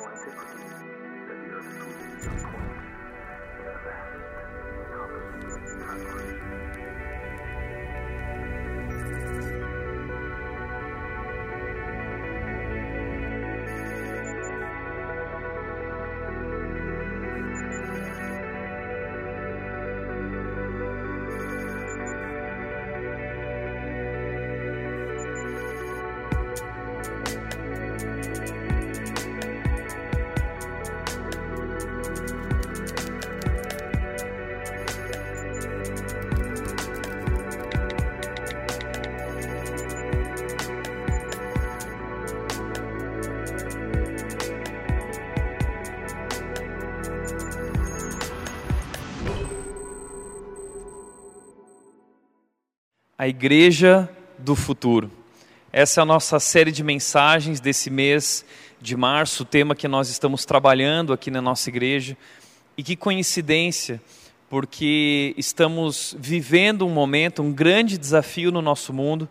Thank you. A Igreja do Futuro. Essa é a nossa série de mensagens desse mês de março, o tema que nós estamos trabalhando aqui na nossa igreja. E que coincidência, porque estamos vivendo um momento, um grande desafio no nosso mundo,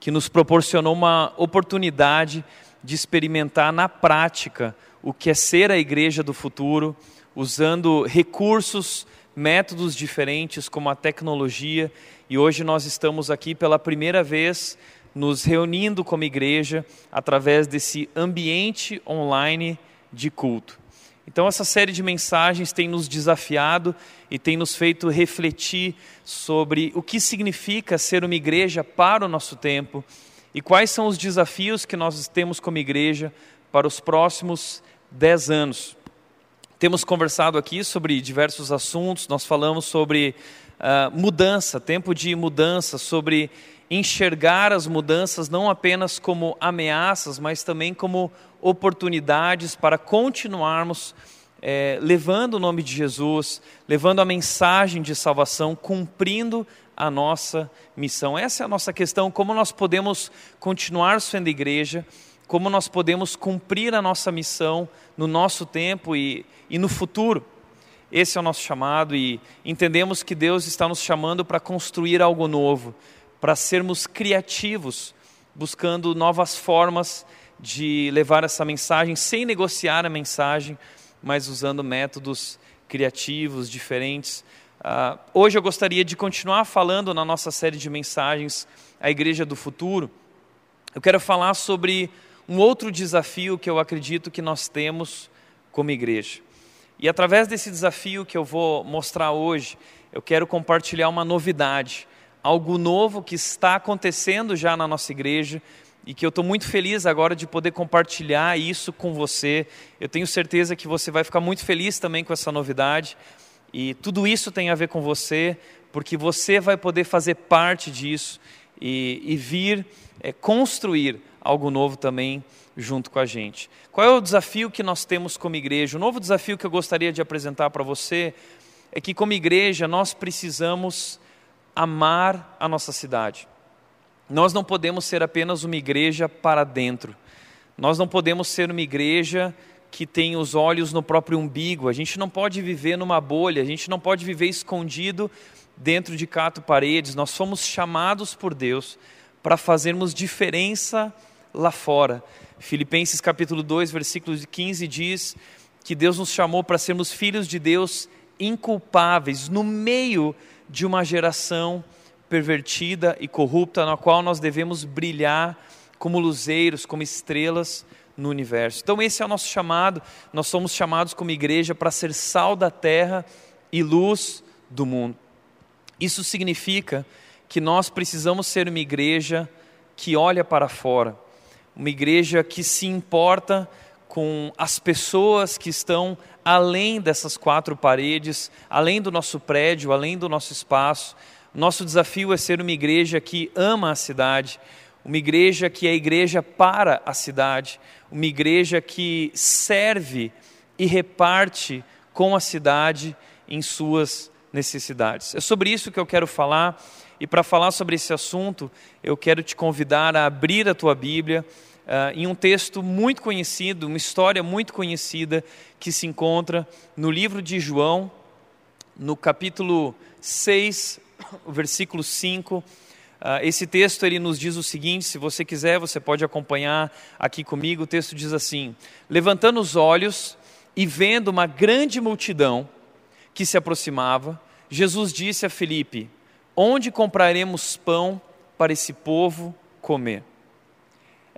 que nos proporcionou uma oportunidade de experimentar na prática o que é ser a igreja do futuro, usando recursos, métodos diferentes como a tecnologia e hoje nós estamos aqui pela primeira vez nos reunindo como igreja através desse ambiente online de culto. Então, essa série de mensagens tem nos desafiado e tem nos feito refletir sobre o que significa ser uma igreja para o nosso tempo e quais são os desafios que nós temos como igreja para os próximos dez anos. Temos conversado aqui sobre diversos assuntos, nós falamos sobre uh, mudança, tempo de mudança, sobre enxergar as mudanças não apenas como ameaças, mas também como oportunidades para continuarmos é, levando o nome de Jesus, levando a mensagem de salvação, cumprindo a nossa missão. Essa é a nossa questão: como nós podemos continuar sendo igreja, como nós podemos cumprir a nossa missão no nosso tempo e, e no futuro. Esse é o nosso chamado e entendemos que Deus está nos chamando para construir algo novo, para sermos criativos, buscando novas formas de levar essa mensagem sem negociar a mensagem, mas usando métodos criativos, diferentes. Uh, hoje eu gostaria de continuar falando na nossa série de mensagens, A Igreja do Futuro. Eu quero falar sobre um outro desafio que eu acredito que nós temos como igreja. E através desse desafio que eu vou mostrar hoje, eu quero compartilhar uma novidade, algo novo que está acontecendo já na nossa igreja e que eu estou muito feliz agora de poder compartilhar isso com você. Eu tenho certeza que você vai ficar muito feliz também com essa novidade. E tudo isso tem a ver com você, porque você vai poder fazer parte disso e, e vir é, construir algo novo também junto com a gente. Qual é o desafio que nós temos como igreja? O novo desafio que eu gostaria de apresentar para você é que, como igreja, nós precisamos amar a nossa cidade. Nós não podemos ser apenas uma igreja para dentro. Nós não podemos ser uma igreja que tem os olhos no próprio umbigo. A gente não pode viver numa bolha, a gente não pode viver escondido dentro de quatro paredes. Nós somos chamados por Deus para fazermos diferença lá fora. Filipenses capítulo 2, versículo 15 diz que Deus nos chamou para sermos filhos de Deus inculpáveis no meio de uma geração pervertida e corrupta na qual nós devemos brilhar como luzeiros, como estrelas no universo. Então esse é o nosso chamado. Nós somos chamados como igreja para ser sal da terra e luz do mundo. Isso significa que nós precisamos ser uma igreja que olha para fora uma igreja que se importa com as pessoas que estão além dessas quatro paredes, além do nosso prédio, além do nosso espaço. Nosso desafio é ser uma igreja que ama a cidade, uma igreja que é igreja para a cidade, uma igreja que serve e reparte com a cidade em suas necessidades. É sobre isso que eu quero falar, e para falar sobre esse assunto, eu quero te convidar a abrir a tua Bíblia uh, em um texto muito conhecido, uma história muito conhecida que se encontra no livro de João, no capítulo 6, versículo 5. Uh, Uh, esse texto ele nos diz o seguinte: se você quiser, você pode acompanhar aqui comigo. O texto diz assim: Levantando os olhos e vendo uma grande multidão que se aproximava, Jesus disse a Felipe: Onde compraremos pão para esse povo comer?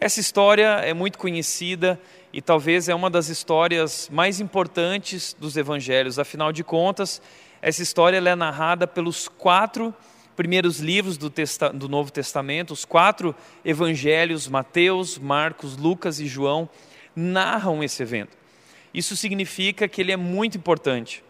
Essa história é muito conhecida e talvez é uma das histórias mais importantes dos evangelhos. Afinal de contas, essa história é narrada pelos quatro primeiros livros do, Testa, do Novo Testamento, os quatro evangelhos, Mateus, Marcos, Lucas e João, narram esse evento. Isso significa que ele é muito importante.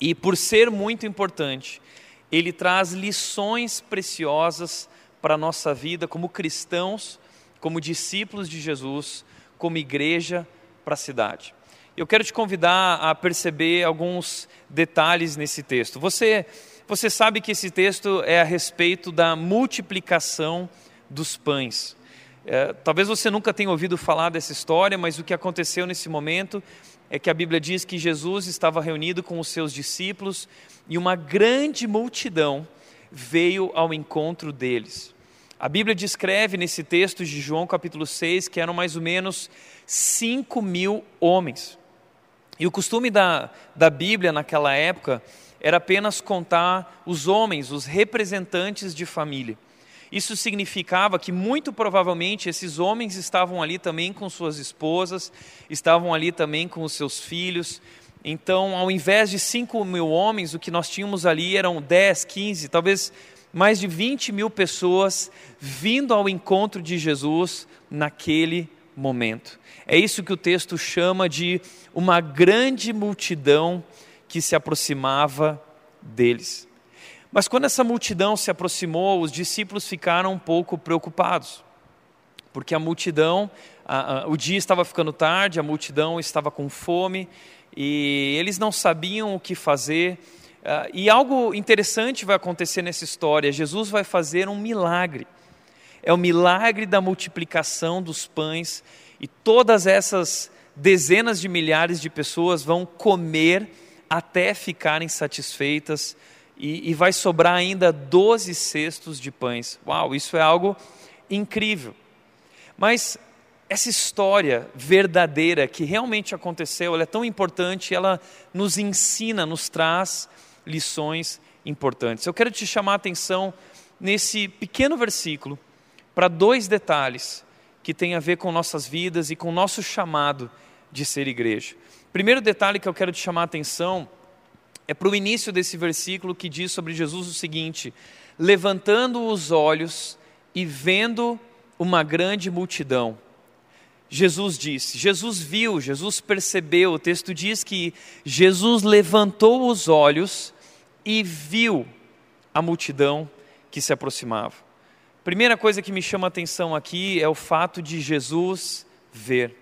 E por ser muito importante, ele traz lições preciosas para a nossa vida como cristãos, como discípulos de Jesus, como igreja para a cidade. Eu quero te convidar a perceber alguns detalhes nesse texto. Você você sabe que esse texto é a respeito da multiplicação dos pães. É, talvez você nunca tenha ouvido falar dessa história, mas o que aconteceu nesse momento é que a Bíblia diz que Jesus estava reunido com os seus discípulos e uma grande multidão veio ao encontro deles. A Bíblia descreve nesse texto de João capítulo 6 que eram mais ou menos 5 mil homens. E o costume da, da Bíblia naquela época era apenas contar os homens, os representantes de família. Isso significava que, muito provavelmente, esses homens estavam ali também com suas esposas, estavam ali também com os seus filhos. Então, ao invés de 5 mil homens, o que nós tínhamos ali eram 10, 15, talvez mais de 20 mil pessoas vindo ao encontro de Jesus naquele momento. É isso que o texto chama de uma grande multidão que se aproximava deles. Mas quando essa multidão se aproximou, os discípulos ficaram um pouco preocupados, porque a multidão, a, a, o dia estava ficando tarde, a multidão estava com fome e eles não sabiam o que fazer. Uh, e algo interessante vai acontecer nessa história: Jesus vai fazer um milagre. É o milagre da multiplicação dos pães e todas essas dezenas de milhares de pessoas vão comer até ficarem satisfeitas e, e vai sobrar ainda 12 cestos de pães. Uau, isso é algo incrível. Mas essa história verdadeira que realmente aconteceu, ela é tão importante, ela nos ensina, nos traz lições importantes. Eu quero te chamar a atenção nesse pequeno versículo para dois detalhes que têm a ver com nossas vidas e com nosso chamado de ser igreja. Primeiro detalhe que eu quero te chamar a atenção é para o início desse versículo que diz sobre Jesus o seguinte: levantando os olhos e vendo uma grande multidão. Jesus disse, Jesus viu, Jesus percebeu. O texto diz que Jesus levantou os olhos e viu a multidão que se aproximava. Primeira coisa que me chama a atenção aqui é o fato de Jesus ver.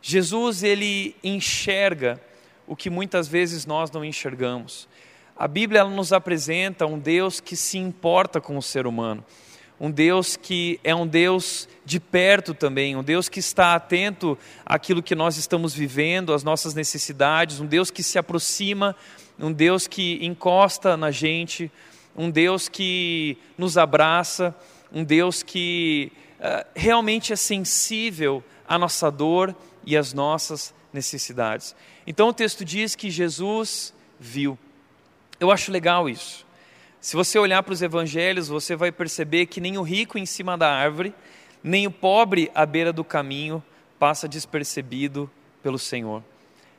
Jesus ele enxerga o que muitas vezes nós não enxergamos. A Bíblia nos apresenta um Deus que se importa com o ser humano, um Deus que é um Deus de perto também, um Deus que está atento àquilo que nós estamos vivendo, às nossas necessidades, um Deus que se aproxima, um Deus que encosta na gente, um Deus que nos abraça, um Deus que uh, realmente é sensível à nossa dor e as nossas necessidades. Então o texto diz que Jesus viu. Eu acho legal isso. Se você olhar para os evangelhos, você vai perceber que nem o rico em cima da árvore, nem o pobre à beira do caminho passa despercebido pelo Senhor.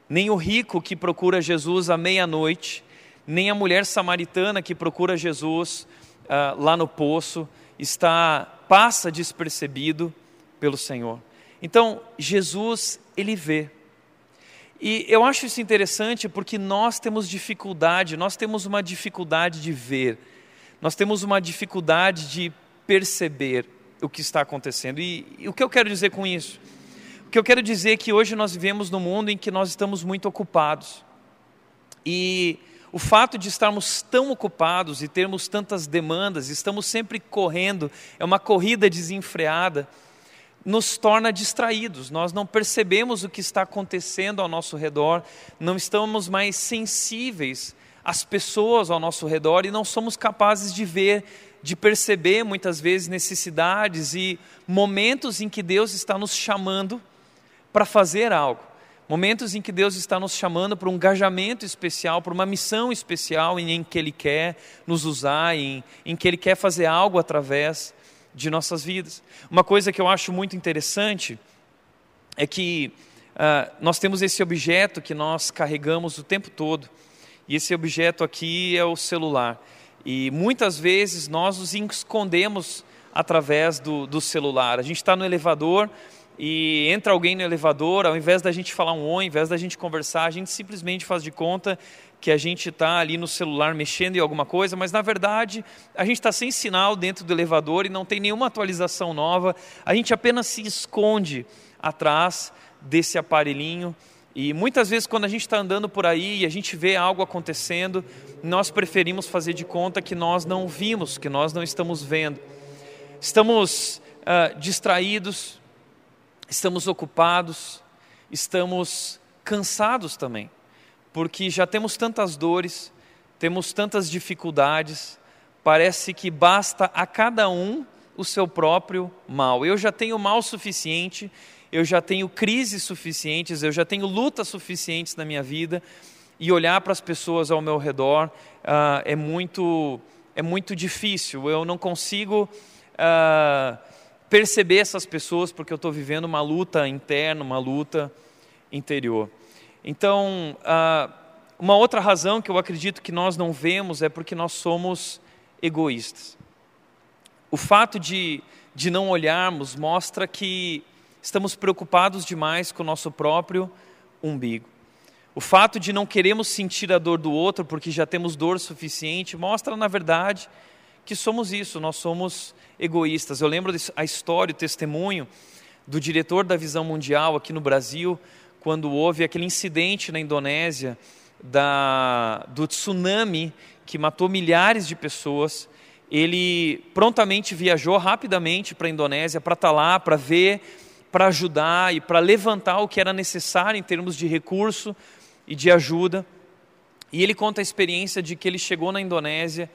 Nem o rico que procura Jesus à meia-noite, nem a mulher samaritana que procura Jesus uh, lá no poço está passa despercebido pelo Senhor. Então, Jesus, ele vê. E eu acho isso interessante porque nós temos dificuldade, nós temos uma dificuldade de ver, nós temos uma dificuldade de perceber o que está acontecendo. E, e o que eu quero dizer com isso? O que eu quero dizer é que hoje nós vivemos num mundo em que nós estamos muito ocupados. E o fato de estarmos tão ocupados e termos tantas demandas, estamos sempre correndo, é uma corrida desenfreada nos torna distraídos, nós não percebemos o que está acontecendo ao nosso redor, não estamos mais sensíveis às pessoas ao nosso redor e não somos capazes de ver de perceber muitas vezes necessidades e momentos em que Deus está nos chamando para fazer algo. Momentos em que Deus está nos chamando para um engajamento especial, para uma missão especial em, em que Ele quer nos usar, em, em que Ele quer fazer algo através de nossas vidas. Uma coisa que eu acho muito interessante é que uh, nós temos esse objeto que nós carregamos o tempo todo, e esse objeto aqui é o celular. E muitas vezes nós nos escondemos através do, do celular. A gente está no elevador e entra alguém no elevador, ao invés da gente falar um oi, ao invés da gente conversar, a gente simplesmente faz de conta que a gente está ali no celular mexendo em alguma coisa, mas na verdade a gente está sem sinal dentro do elevador e não tem nenhuma atualização nova, a gente apenas se esconde atrás desse aparelhinho. E muitas vezes, quando a gente está andando por aí e a gente vê algo acontecendo, nós preferimos fazer de conta que nós não vimos, que nós não estamos vendo. Estamos uh, distraídos, estamos ocupados, estamos cansados também, porque já temos tantas dores, temos tantas dificuldades, parece que basta a cada um o seu próprio mal. Eu já tenho mal suficiente, eu já tenho crises suficientes, eu já tenho lutas suficientes na minha vida, e olhar para as pessoas ao meu redor uh, é, muito, é muito difícil. Eu não consigo. Uh, perceber essas pessoas porque eu estou vivendo uma luta interna, uma luta interior. Então, ah, uma outra razão que eu acredito que nós não vemos é porque nós somos egoístas. O fato de, de não olharmos mostra que estamos preocupados demais com o nosso próprio umbigo. O fato de não queremos sentir a dor do outro porque já temos dor suficiente mostra, na verdade, que somos isso, nós somos egoístas. Eu lembro a história, o testemunho do diretor da Visão Mundial aqui no Brasil, quando houve aquele incidente na Indonésia da, do tsunami que matou milhares de pessoas. Ele prontamente viajou rapidamente para a Indonésia para estar tá lá, para ver, para ajudar e para levantar o que era necessário em termos de recurso e de ajuda. E ele conta a experiência de que ele chegou na Indonésia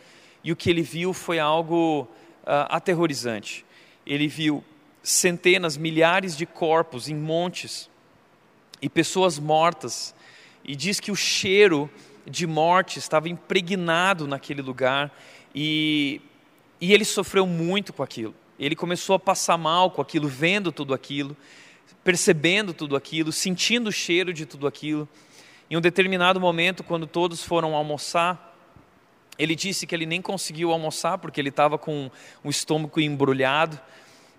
e o que ele viu foi algo uh, aterrorizante. Ele viu centenas, milhares de corpos em montes e pessoas mortas, e diz que o cheiro de morte estava impregnado naquele lugar e, e ele sofreu muito com aquilo. Ele começou a passar mal com aquilo, vendo tudo aquilo, percebendo tudo aquilo, sentindo o cheiro de tudo aquilo. Em um determinado momento, quando todos foram almoçar, ele disse que ele nem conseguiu almoçar porque ele estava com o estômago embrulhado.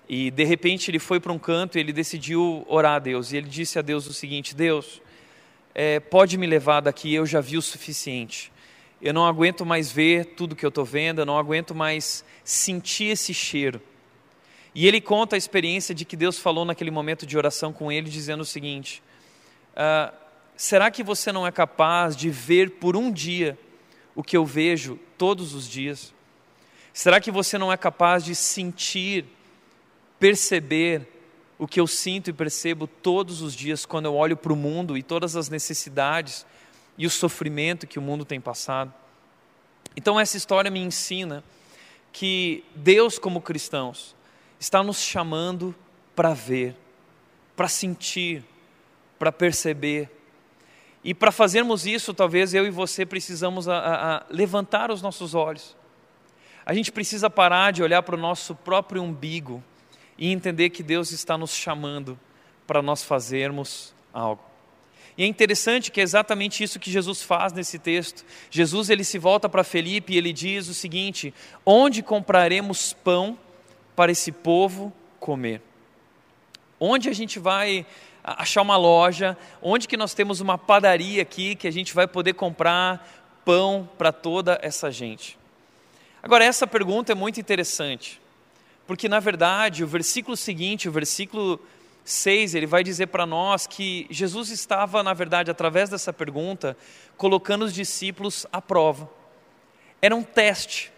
E de repente ele foi para um canto e ele decidiu orar a Deus. E ele disse a Deus o seguinte: Deus, é, pode me levar daqui, eu já vi o suficiente. Eu não aguento mais ver tudo que eu estou vendo, eu não aguento mais sentir esse cheiro. E ele conta a experiência de que Deus falou naquele momento de oração com ele, dizendo o seguinte: ah, Será que você não é capaz de ver por um dia o que eu vejo todos os dias? Será que você não é capaz de sentir, perceber o que eu sinto e percebo todos os dias quando eu olho para o mundo e todas as necessidades e o sofrimento que o mundo tem passado? Então, essa história me ensina que Deus, como cristãos, está nos chamando para ver, para sentir, para perceber, e para fazermos isso, talvez eu e você precisamos a, a, a levantar os nossos olhos. A gente precisa parar de olhar para o nosso próprio umbigo e entender que Deus está nos chamando para nós fazermos algo. E é interessante que é exatamente isso que Jesus faz nesse texto. Jesus ele se volta para Felipe e ele diz o seguinte: Onde compraremos pão para esse povo comer? Onde a gente vai achar uma loja, onde que nós temos uma padaria aqui que a gente vai poder comprar pão para toda essa gente? Agora, essa pergunta é muito interessante, porque na verdade o versículo seguinte, o versículo 6, ele vai dizer para nós que Jesus estava, na verdade, através dessa pergunta, colocando os discípulos à prova. Era um teste.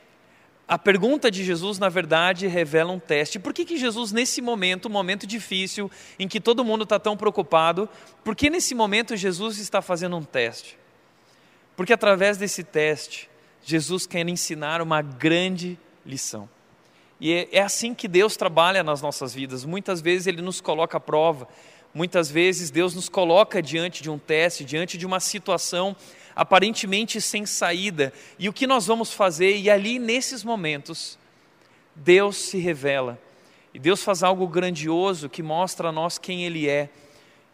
A pergunta de Jesus, na verdade, revela um teste. Por que, que Jesus, nesse momento, um momento difícil, em que todo mundo está tão preocupado, por que nesse momento Jesus está fazendo um teste? Porque através desse teste, Jesus quer ensinar uma grande lição. E é, é assim que Deus trabalha nas nossas vidas. Muitas vezes Ele nos coloca à prova, muitas vezes Deus nos coloca diante de um teste, diante de uma situação aparentemente sem saída. E o que nós vamos fazer? E ali, nesses momentos, Deus se revela. E Deus faz algo grandioso que mostra a nós quem Ele é.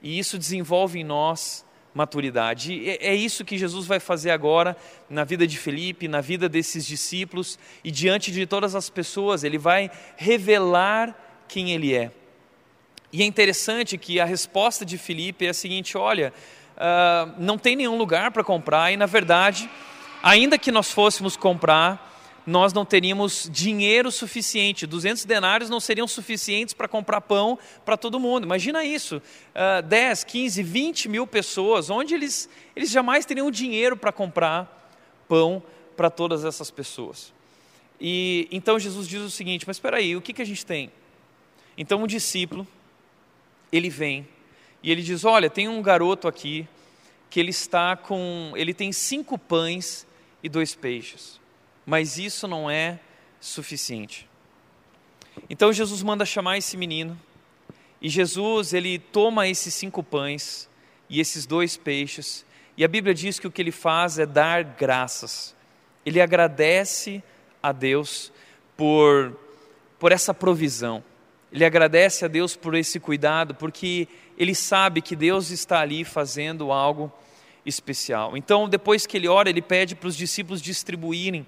E isso desenvolve em nós maturidade. E é isso que Jesus vai fazer agora na vida de Felipe, na vida desses discípulos e diante de todas as pessoas. Ele vai revelar quem Ele é. E é interessante que a resposta de Felipe é a seguinte: olha, uh, não tem nenhum lugar para comprar, e na verdade, ainda que nós fôssemos comprar, nós não teríamos dinheiro suficiente. 200 denários não seriam suficientes para comprar pão para todo mundo. Imagina isso: uh, 10, 15, 20 mil pessoas, onde eles, eles jamais teriam dinheiro para comprar pão para todas essas pessoas. E então Jesus diz o seguinte: mas espera aí, o que, que a gente tem? Então um discípulo, ele vem e ele diz: olha, tem um garoto aqui que ele está com, ele tem cinco pães e dois peixes mas isso não é suficiente. Então Jesus manda chamar esse menino, e Jesus ele toma esses cinco pães e esses dois peixes, e a Bíblia diz que o que ele faz é dar graças. Ele agradece a Deus por, por essa provisão. Ele agradece a Deus por esse cuidado, porque ele sabe que Deus está ali fazendo algo especial. Então, depois que ele ora, ele pede para os discípulos distribuírem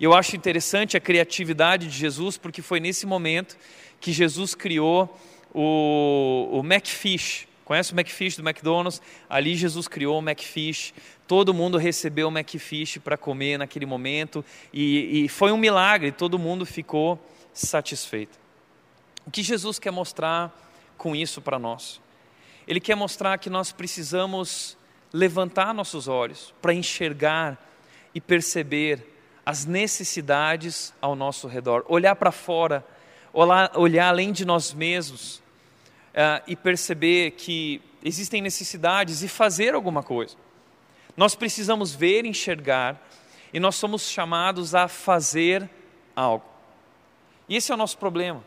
e eu acho interessante a criatividade de Jesus, porque foi nesse momento que Jesus criou o, o McFish. Conhece o McFish do McDonald's? Ali Jesus criou o McFish. Todo mundo recebeu o McFish para comer naquele momento. E, e foi um milagre, todo mundo ficou satisfeito. O que Jesus quer mostrar com isso para nós? Ele quer mostrar que nós precisamos levantar nossos olhos para enxergar e perceber as necessidades ao nosso redor, olhar para fora, olhar, além de nós mesmos uh, e perceber que existem necessidades e fazer alguma coisa. Nós precisamos ver, enxergar e nós somos chamados a fazer algo. E esse é o nosso problema.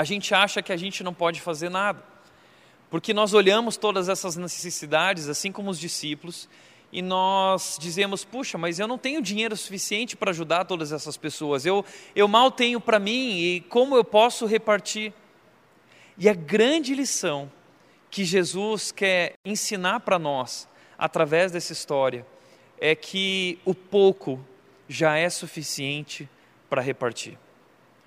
A gente acha que a gente não pode fazer nada, porque nós olhamos todas essas necessidades, assim como os discípulos, e nós dizemos: puxa, mas eu não tenho dinheiro suficiente para ajudar todas essas pessoas, eu, eu mal tenho para mim e como eu posso repartir? E a grande lição que Jesus quer ensinar para nós, através dessa história, é que o pouco já é suficiente para repartir.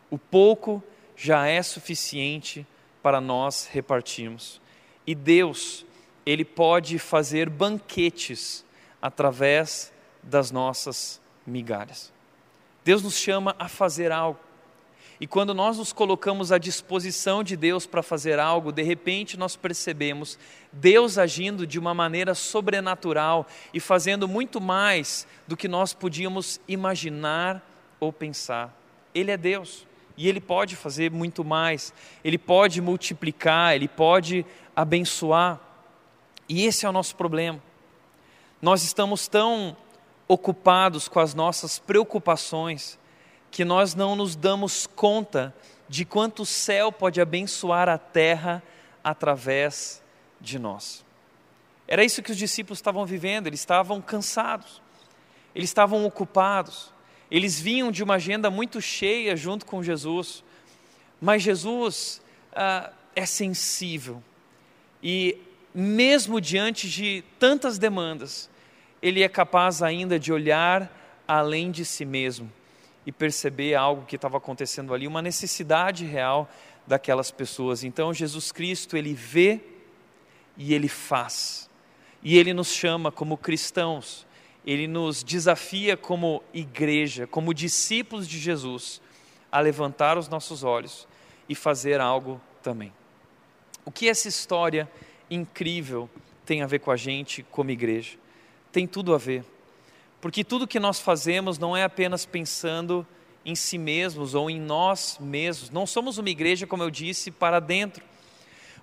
O pouco já é suficiente para nós repartirmos. E Deus, Ele pode fazer banquetes através das nossas migalhas. Deus nos chama a fazer algo. E quando nós nos colocamos à disposição de Deus para fazer algo, de repente nós percebemos Deus agindo de uma maneira sobrenatural e fazendo muito mais do que nós podíamos imaginar ou pensar. Ele é Deus e Ele pode fazer muito mais, Ele pode multiplicar, Ele pode abençoar. E esse é o nosso problema. Nós estamos tão ocupados com as nossas preocupações que nós não nos damos conta de quanto o céu pode abençoar a terra através de nós. Era isso que os discípulos estavam vivendo, eles estavam cansados, eles estavam ocupados, eles vinham de uma agenda muito cheia junto com Jesus, mas Jesus ah, é sensível e, mesmo diante de tantas demandas, ele é capaz ainda de olhar além de si mesmo e perceber algo que estava acontecendo ali, uma necessidade real daquelas pessoas. Então Jesus Cristo, ele vê e ele faz. E ele nos chama como cristãos, ele nos desafia como igreja, como discípulos de Jesus, a levantar os nossos olhos e fazer algo também. O que essa história incrível tem a ver com a gente como igreja? tem tudo a ver. Porque tudo que nós fazemos não é apenas pensando em si mesmos ou em nós mesmos. Não somos uma igreja, como eu disse, para dentro.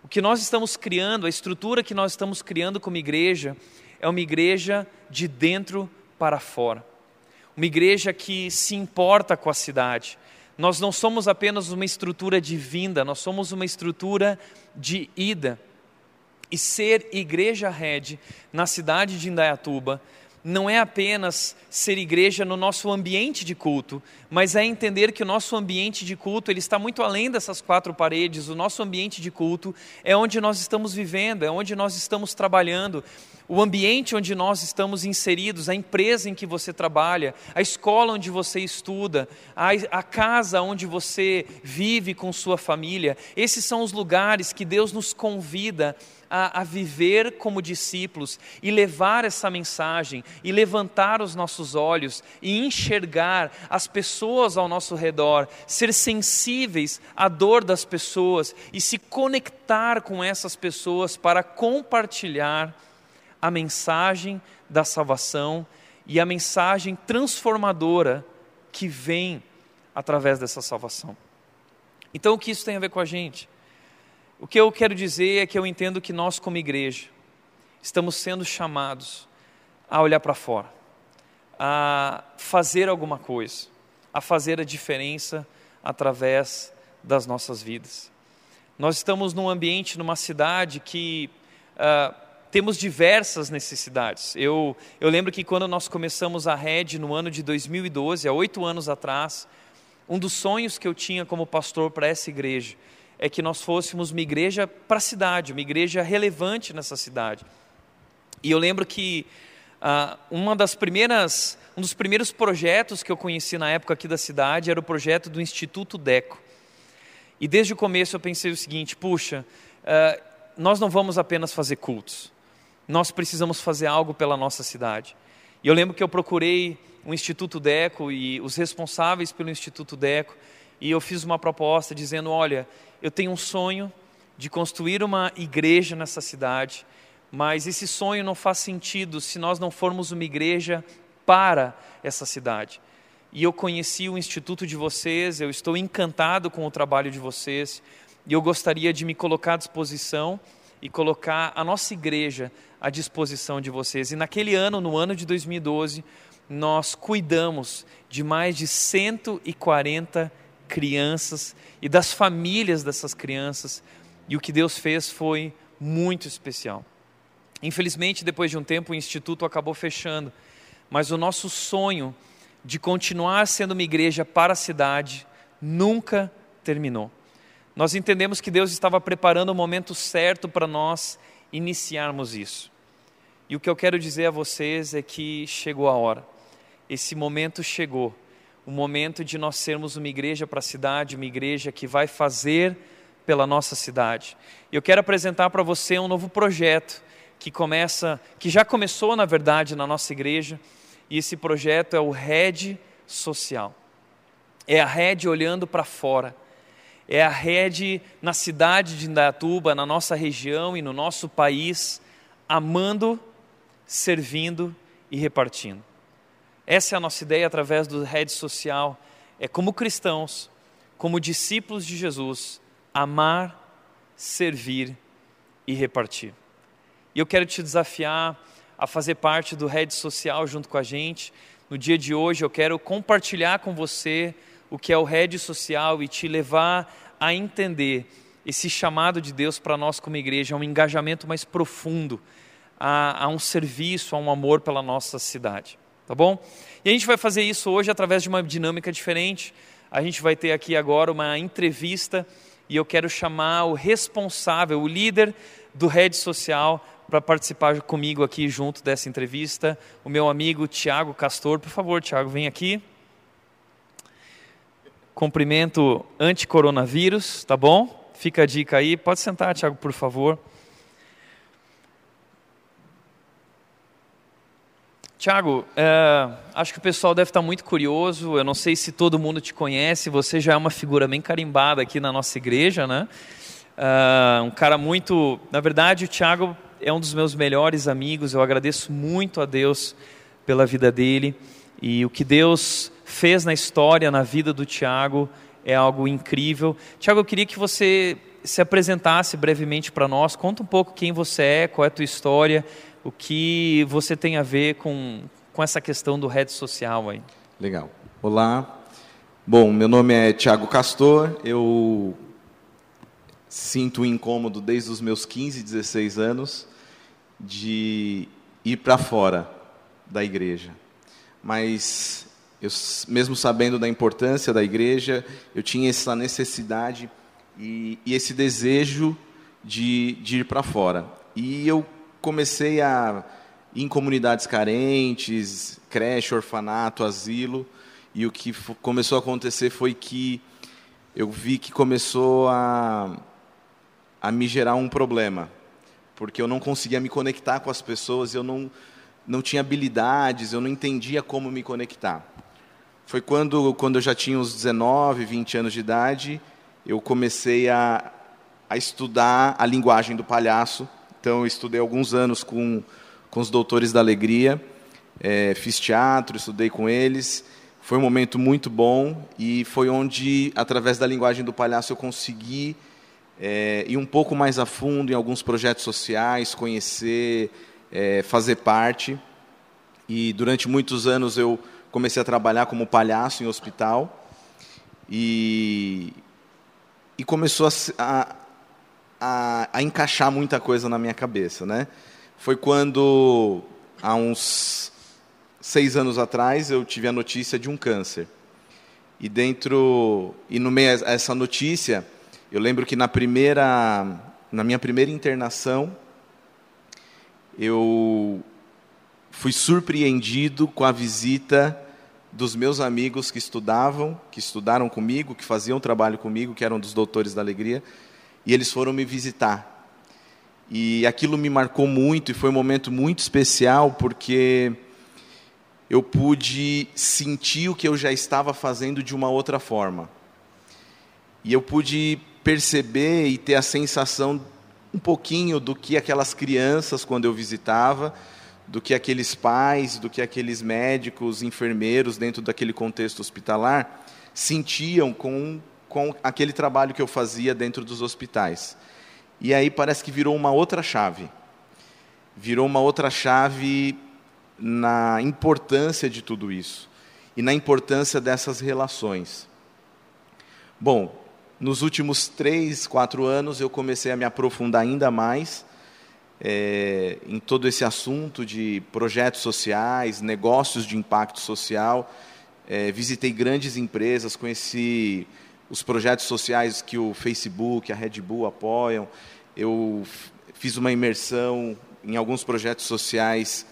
O que nós estamos criando, a estrutura que nós estamos criando como igreja, é uma igreja de dentro para fora. uma igreja que se importa com a cidade. Nós não somos apenas uma estrutura de vinda, nós somos uma estrutura de ida. E ser igreja rede na cidade de Indaiatuba não é apenas ser igreja no nosso ambiente de culto, mas é entender que o nosso ambiente de culto ele está muito além dessas quatro paredes. O nosso ambiente de culto é onde nós estamos vivendo, é onde nós estamos trabalhando, o ambiente onde nós estamos inseridos, a empresa em que você trabalha, a escola onde você estuda, a, a casa onde você vive com sua família. Esses são os lugares que Deus nos convida a, a, viver como discípulos e levar essa mensagem, e levantar os nossos olhos e enxergar as pessoas ao nosso redor, ser sensíveis à dor das pessoas e se conectar com essas pessoas para compartilhar a mensagem da salvação e a mensagem transformadora que vem através dessa salvação. Então, o que isso tem a ver com a gente? O que eu quero dizer é que eu entendo que nós, como igreja, estamos sendo chamados a olhar para fora, a fazer alguma coisa, a fazer a diferença através das nossas vidas. Nós estamos num ambiente, numa cidade que uh, temos diversas necessidades. Eu, eu lembro que quando nós começamos a Red no ano de 2012, há oito anos atrás, um dos sonhos que eu tinha como pastor para essa igreja é que nós fôssemos uma igreja para a cidade, uma igreja relevante nessa cidade. E eu lembro que ah, uma das primeiras, um dos primeiros projetos que eu conheci na época aqui da cidade era o projeto do Instituto Deco. E desde o começo eu pensei o seguinte: puxa, ah, nós não vamos apenas fazer cultos, nós precisamos fazer algo pela nossa cidade. E eu lembro que eu procurei o Instituto Deco e os responsáveis pelo Instituto Deco, e eu fiz uma proposta dizendo: olha, eu tenho um sonho de construir uma igreja nessa cidade, mas esse sonho não faz sentido se nós não formos uma igreja para essa cidade. E eu conheci o instituto de vocês, eu estou encantado com o trabalho de vocês, e eu gostaria de me colocar à disposição e colocar a nossa igreja à disposição de vocês. E naquele ano, no ano de 2012, nós cuidamos de mais de 140 crianças e das famílias dessas crianças, e o que Deus fez foi muito especial. Infelizmente, depois de um tempo, o instituto acabou fechando, mas o nosso sonho de continuar sendo uma igreja para a cidade nunca terminou. Nós entendemos que Deus estava preparando o momento certo para nós iniciarmos isso. E o que eu quero dizer a vocês é que chegou a hora. Esse momento chegou. O momento de nós sermos uma igreja para a cidade, uma igreja que vai fazer pela nossa cidade. Eu quero apresentar para você um novo projeto que começa, que já começou na verdade na nossa igreja, e esse projeto é o Red Social. É a Red olhando para fora é a rede na cidade de Indaiatuba, na nossa região e no nosso país, amando, servindo e repartindo. Essa é a nossa ideia através do rede social, é como cristãos, como discípulos de Jesus, amar, servir e repartir. E eu quero te desafiar a fazer parte do rede social junto com a gente. No dia de hoje eu quero compartilhar com você o que é o rede social e te levar a entender esse chamado de Deus para nós como igreja, a um engajamento mais profundo, a, a, um serviço, a um amor pela nossa cidade. Tá bom? E a gente vai fazer isso hoje através de uma dinâmica diferente. A gente vai ter aqui agora uma entrevista e eu quero chamar o responsável, o líder do Rede Social, para participar comigo aqui junto dessa entrevista, o meu amigo Tiago Castor. Por favor, Tiago, vem aqui cumprimento anti-coronavírus, tá bom? Fica a dica aí. Pode sentar, Tiago, por favor. Tiago, é, acho que o pessoal deve estar muito curioso. Eu não sei se todo mundo te conhece. Você já é uma figura bem carimbada aqui na nossa igreja, né? É, um cara muito. Na verdade, o Tiago é um dos meus melhores amigos. Eu agradeço muito a Deus pela vida dele e o que Deus fez na história, na vida do Tiago, é algo incrível. Tiago, eu queria que você se apresentasse brevemente para nós. Conta um pouco quem você é, qual é a tua história, o que você tem a ver com, com essa questão do rede social aí. Legal. Olá. Bom, meu nome é Tiago Castor. Eu sinto um incômodo desde os meus 15, 16 anos de ir para fora da igreja. Mas eu, mesmo sabendo da importância da igreja, eu tinha essa necessidade e, e esse desejo de, de ir para fora. E eu comecei a ir em comunidades carentes, creche, orfanato, asilo, e o que começou a acontecer foi que eu vi que começou a, a me gerar um problema, porque eu não conseguia me conectar com as pessoas, eu não, não tinha habilidades, eu não entendia como me conectar. Foi quando, quando eu já tinha uns 19, 20 anos de idade, eu comecei a, a estudar a linguagem do palhaço. Então, eu estudei alguns anos com, com os doutores da alegria, é, fiz teatro, estudei com eles. Foi um momento muito bom e foi onde, através da linguagem do palhaço, eu consegui é, ir um pouco mais a fundo em alguns projetos sociais, conhecer, é, fazer parte. E durante muitos anos eu comecei a trabalhar como palhaço em hospital e, e começou a, a, a, encaixar muita coisa na minha cabeça, né? Foi quando, há uns seis anos atrás, eu tive a notícia de um câncer. E dentro, e no meio essa notícia, eu lembro que na primeira, na minha primeira internação, eu fui surpreendido com a visita dos meus amigos que estudavam, que estudaram comigo, que faziam trabalho comigo, que eram dos doutores da alegria, e eles foram me visitar. E aquilo me marcou muito e foi um momento muito especial porque eu pude sentir o que eu já estava fazendo de uma outra forma. E eu pude perceber e ter a sensação um pouquinho do que aquelas crianças, quando eu visitava, do que aqueles pais, do que aqueles médicos, enfermeiros, dentro daquele contexto hospitalar, sentiam com com aquele trabalho que eu fazia dentro dos hospitais. E aí parece que virou uma outra chave. Virou uma outra chave na importância de tudo isso e na importância dessas relações. Bom, nos últimos três, quatro anos eu comecei a me aprofundar ainda mais é, em todo esse assunto de projetos sociais, negócios de impacto social. É, visitei grandes empresas, conheci os projetos sociais que o Facebook, a Red Bull apoiam. Eu fiz uma imersão em alguns projetos sociais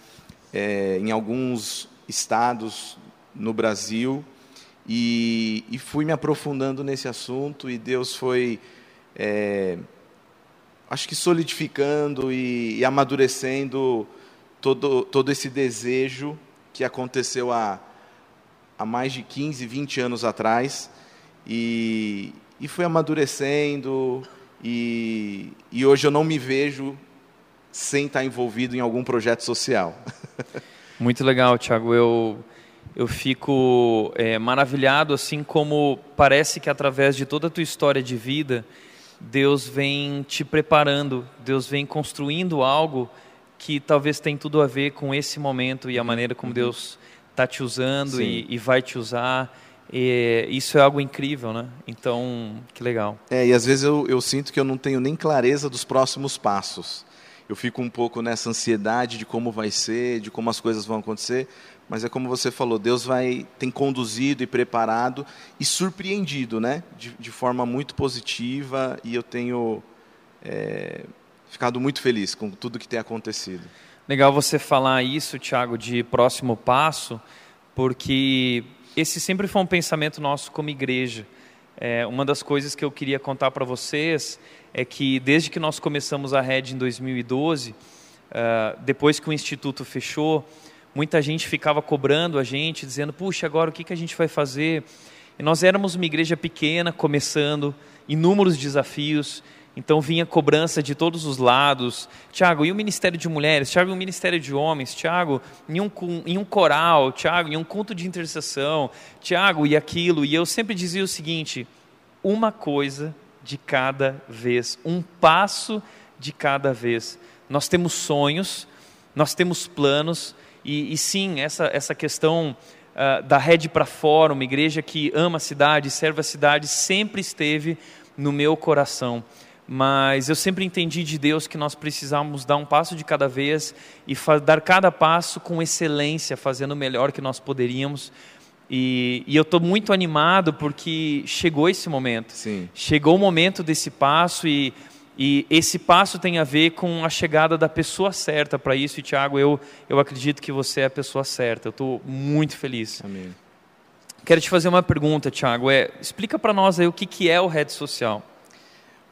é, em alguns estados no Brasil e, e, fui me aprofundando nesse assunto e Deus foi, é, acho que solidificando e, e amadurecendo todo, todo esse desejo que aconteceu há, há mais de 15, 20 anos atrás e, e fui amadurecendo, e, e hoje eu não me vejo sem estar envolvido em algum projeto social. Muito legal, Tiago. Eu, eu fico é, maravilhado, assim como parece que através de toda a tua história de vida, Deus vem te preparando, Deus vem construindo algo que talvez tem tudo a ver com esse momento e a maneira como uhum. Deus está te usando e, e vai te usar. E isso é algo incrível, né? Então, que legal. É, e às vezes eu, eu sinto que eu não tenho nem clareza dos próximos passos. Eu fico um pouco nessa ansiedade de como vai ser, de como as coisas vão acontecer, mas é como você falou, Deus vai tem conduzido e preparado e surpreendido, né? De, de forma muito positiva e eu tenho é, ficado muito feliz com tudo que tem acontecido. Legal você falar isso, Tiago, de próximo passo, porque esse sempre foi um pensamento nosso como igreja. É, uma das coisas que eu queria contar para vocês é que desde que nós começamos a Red em 2012, uh, é, depois que o instituto fechou, muita gente ficava cobrando a gente, dizendo: puxa, agora o que, que a gente vai fazer? E nós éramos uma igreja pequena, começando, inúmeros desafios. Então vinha cobrança de todos os lados. Tiago, e o ministério de mulheres? Tiago, e o ministério de homens? Tiago, em um, em um coral? Tiago, em um culto de intercessão? Tiago, e aquilo? E eu sempre dizia o seguinte: uma coisa de cada vez, um passo de cada vez. Nós temos sonhos, nós temos planos, e, e sim, essa, essa questão uh, da rede para fora, uma igreja que ama a cidade, serve a cidade, sempre esteve no meu coração. Mas eu sempre entendi de Deus que nós precisamos dar um passo de cada vez e dar cada passo com excelência, fazendo o melhor que nós poderíamos. E, e eu estou muito animado porque chegou esse momento. Sim. Chegou o momento desse passo e e esse passo tem a ver com a chegada da pessoa certa para isso. E, Tiago, eu, eu acredito que você é a pessoa certa. Eu estou muito feliz. Amém. Quero te fazer uma pergunta, Tiago. É, explica para nós aí o que, que é o rede social.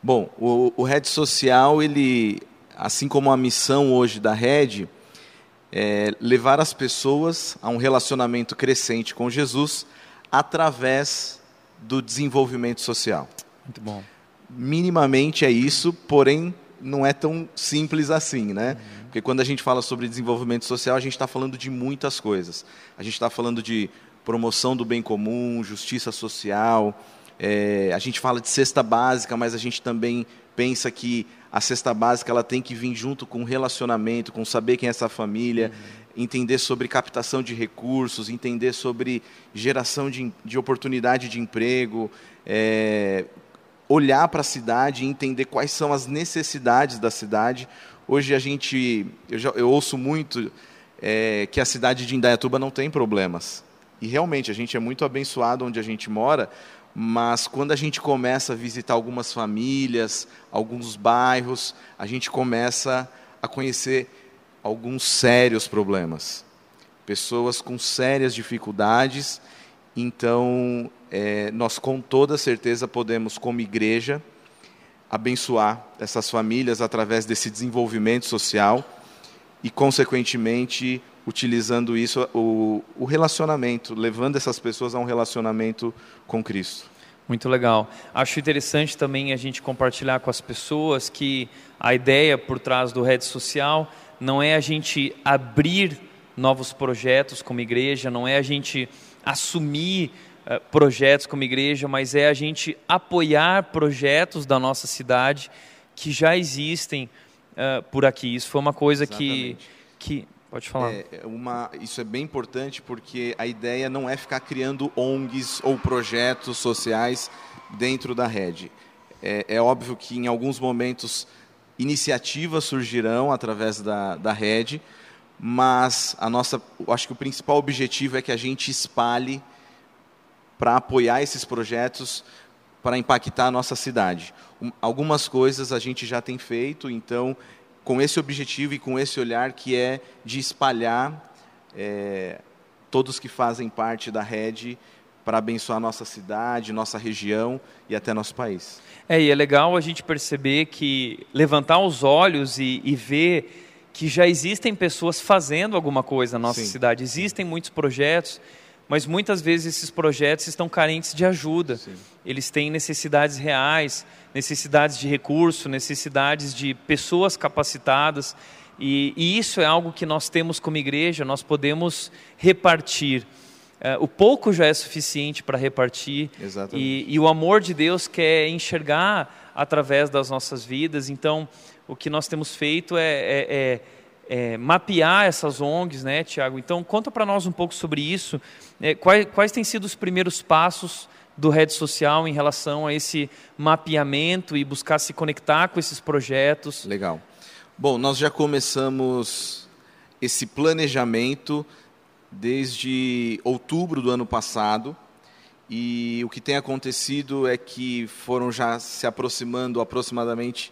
Bom, o, o rede social, ele, assim como a missão hoje da rede, é levar as pessoas a um relacionamento crescente com Jesus através do desenvolvimento social. Muito bom minimamente é isso, porém não é tão simples assim, né? Uhum. Porque quando a gente fala sobre desenvolvimento social, a gente está falando de muitas coisas. A gente está falando de promoção do bem comum, justiça social. É, a gente fala de cesta básica, mas a gente também pensa que a cesta básica ela tem que vir junto com relacionamento, com saber quem é essa família, uhum. entender sobre captação de recursos, entender sobre geração de, de oportunidade de emprego, é, olhar para a cidade e entender quais são as necessidades da cidade. Hoje a gente, eu, já, eu ouço muito é, que a cidade de Indaiatuba não tem problemas. E realmente a gente é muito abençoado onde a gente mora, mas quando a gente começa a visitar algumas famílias, alguns bairros, a gente começa a conhecer alguns sérios problemas. Pessoas com sérias dificuldades. Então, é, nós com toda certeza podemos, como igreja, abençoar essas famílias através desse desenvolvimento social e, consequentemente, utilizando isso, o, o relacionamento, levando essas pessoas a um relacionamento com Cristo. Muito legal. Acho interessante também a gente compartilhar com as pessoas que a ideia por trás do rede social não é a gente abrir novos projetos como igreja, não é a gente assumir eh, projetos como igreja, mas é a gente apoiar projetos da nossa cidade que já existem uh, por aqui. Isso foi uma coisa que, que. Pode falar. É, é uma, isso é bem importante porque a ideia não é ficar criando ONGs ou projetos sociais dentro da rede. É, é óbvio que em alguns momentos iniciativas surgirão através da, da rede, mas a nossa, acho que o principal objetivo é que a gente espalhe para apoiar esses projetos para impactar a nossa cidade. Um, algumas coisas a gente já tem feito, então, com esse objetivo e com esse olhar que é de espalhar é, todos que fazem parte da rede para abençoar nossa cidade, nossa região e até nosso país. É, e é legal a gente perceber que levantar os olhos e, e ver que já existem pessoas fazendo alguma coisa na nossa Sim. cidade, existem muitos projetos mas muitas vezes esses projetos estão carentes de ajuda. Sim. Eles têm necessidades reais, necessidades de recurso, necessidades de pessoas capacitadas. E, e isso é algo que nós temos como igreja, nós podemos repartir. Uh, o pouco já é suficiente para repartir. E, e, o amor de Deus quer enxergar através das nossas vidas. Então, o que nós temos feito é, é, é é, mapear essas ONGs, né, Tiago? Então, conta para nós um pouco sobre isso. É, quais, quais têm sido os primeiros passos do rede social em relação a esse mapeamento e buscar se conectar com esses projetos? Legal. Bom, nós já começamos esse planejamento desde outubro do ano passado. E o que tem acontecido é que foram já se aproximando aproximadamente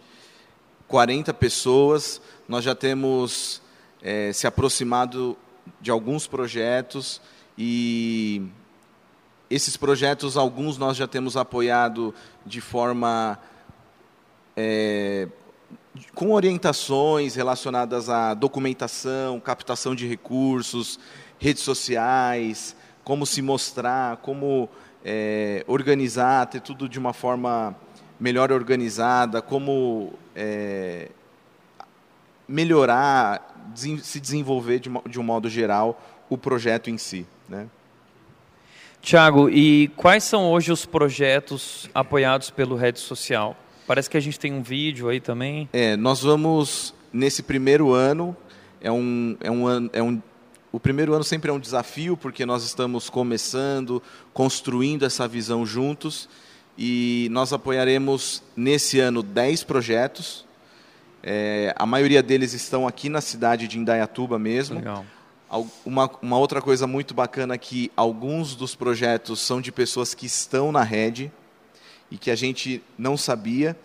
40 pessoas. Nós já temos é, se aproximado de alguns projetos e esses projetos, alguns nós já temos apoiado de forma é, com orientações relacionadas à documentação, captação de recursos, redes sociais, como se mostrar, como é, organizar, ter tudo de uma forma melhor organizada, como é, melhorar, se desenvolver de, de, um modo geral o projeto em si. Né? Tiago, e quais são hoje os projetos apoiados pelo Rede Social? Parece que a gente tem um vídeo aí também. É, nós vamos, nesse primeiro ano, é um, é um, é um o primeiro ano sempre é um desafio, porque nós estamos começando, construindo essa visão juntos. E nós apoiaremos nesse ano 10 projetos. É, a maioria deles estão aqui na cidade de Indaiatuba mesmo. Legal. Uma, uma outra coisa muito bacana é que alguns dos projetos são de pessoas que estão na rede e que a gente não sabia.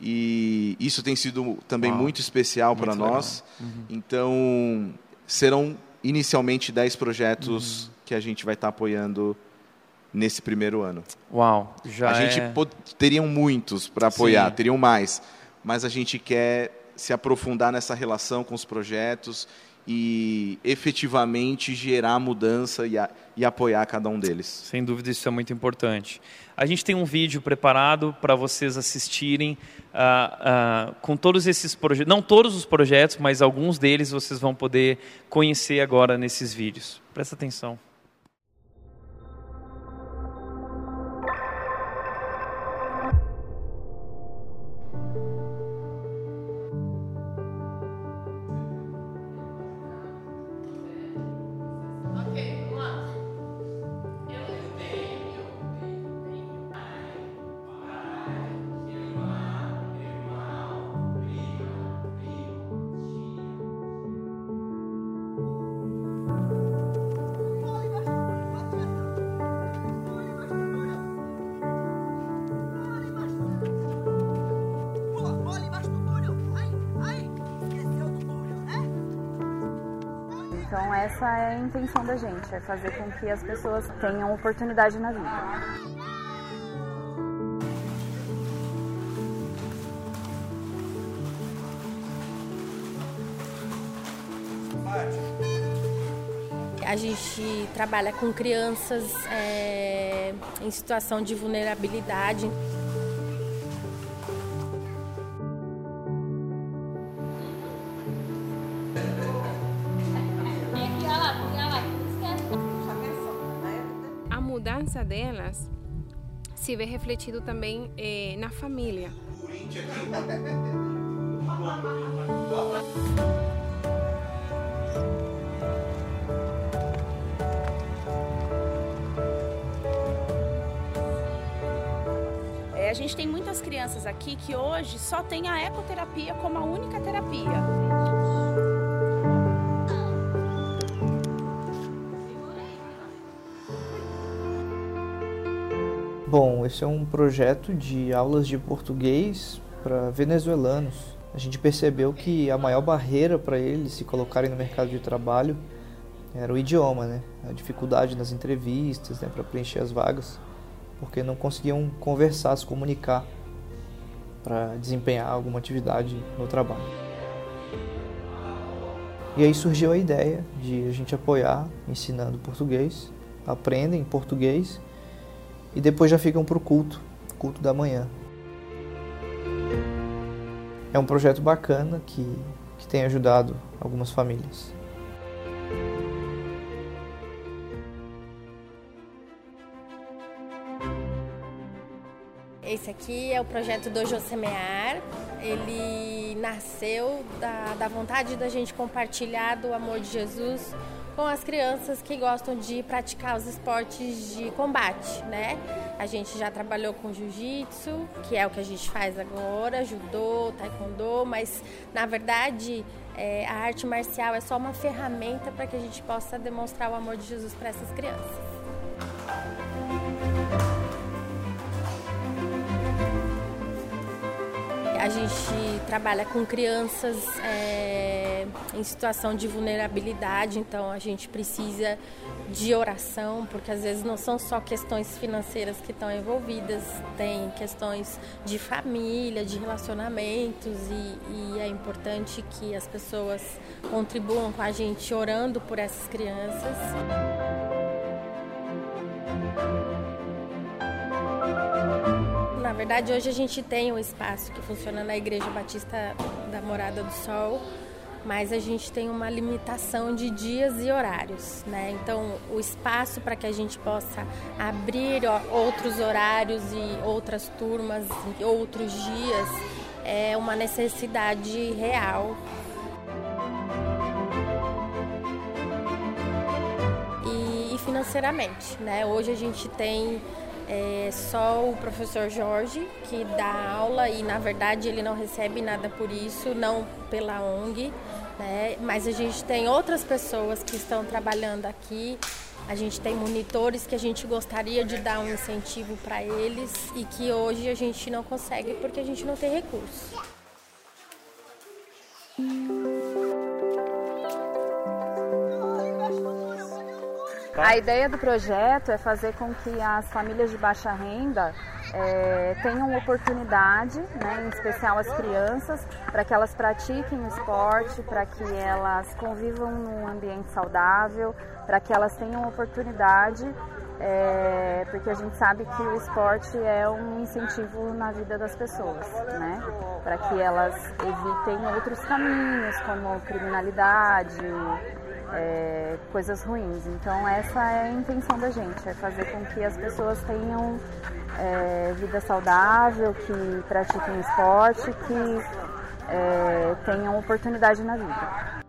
E isso tem sido também Uau. muito especial para nós. Então, serão inicialmente 10 projetos que a gente vai estar apoiando nesse primeiro ano. Uau, já a gente é... pod- teriam muitos para apoiar, Sim. teriam mais, mas a gente quer se aprofundar nessa relação com os projetos e efetivamente gerar mudança e, a- e apoiar cada um deles. Sem dúvida, isso é muito importante. A gente tem um vídeo preparado para vocês assistirem ah, ah, com todos esses projetos. Não todos os projetos, mas alguns deles vocês vão poder conhecer agora nesses vídeos. Presta atenção. Então essa é a intenção da gente, é fazer com que as pessoas tenham oportunidade na vida. A gente trabalha com crianças é, em situação de vulnerabilidade. Se vê refletido também eh, na família. É, a gente tem muitas crianças aqui que hoje só tem a ecoterapia como a única terapia. Esse é um projeto de aulas de português para venezuelanos. A gente percebeu que a maior barreira para eles se colocarem no mercado de trabalho era o idioma, né? A dificuldade nas entrevistas, né, para preencher as vagas, porque não conseguiam conversar, se comunicar para desempenhar alguma atividade no trabalho. E aí surgiu a ideia de a gente apoiar ensinando português, aprendem português e depois já ficam para o culto, culto da manhã. É um projeto bacana que, que tem ajudado algumas famílias. Esse aqui é o projeto do Josemear. Ele nasceu da, da vontade da gente compartilhar do amor de Jesus com as crianças que gostam de praticar os esportes de combate, né? A gente já trabalhou com jiu-jitsu, que é o que a gente faz agora, judô, taekwondo, mas na verdade é, a arte marcial é só uma ferramenta para que a gente possa demonstrar o amor de Jesus para essas crianças. Gente trabalha com crianças é, em situação de vulnerabilidade, então a gente precisa de oração, porque às vezes não são só questões financeiras que estão envolvidas, tem questões de família, de relacionamentos, e, e é importante que as pessoas contribuam com a gente orando por essas crianças. Verdade, hoje a gente tem um espaço que funciona na Igreja Batista da Morada do Sol, mas a gente tem uma limitação de dias e horários, né? Então, o espaço para que a gente possa abrir outros horários e outras turmas e outros dias é uma necessidade real financeiramente. Né? Hoje a gente tem é, só o professor Jorge que dá aula e na verdade ele não recebe nada por isso, não pela ONG, né? mas a gente tem outras pessoas que estão trabalhando aqui. A gente tem monitores que a gente gostaria de dar um incentivo para eles e que hoje a gente não consegue porque a gente não tem recursos. A ideia do projeto é fazer com que as famílias de baixa renda é, tenham oportunidade, né, em especial as crianças, para que elas pratiquem o esporte, para que elas convivam num ambiente saudável, para que elas tenham oportunidade, é, porque a gente sabe que o esporte é um incentivo na vida das pessoas, né, para que elas evitem outros caminhos, como criminalidade, é, coisas ruins. Então essa é a intenção da gente, é fazer com que as pessoas tenham é, vida saudável, que pratiquem esporte, que é, tenham oportunidade na vida.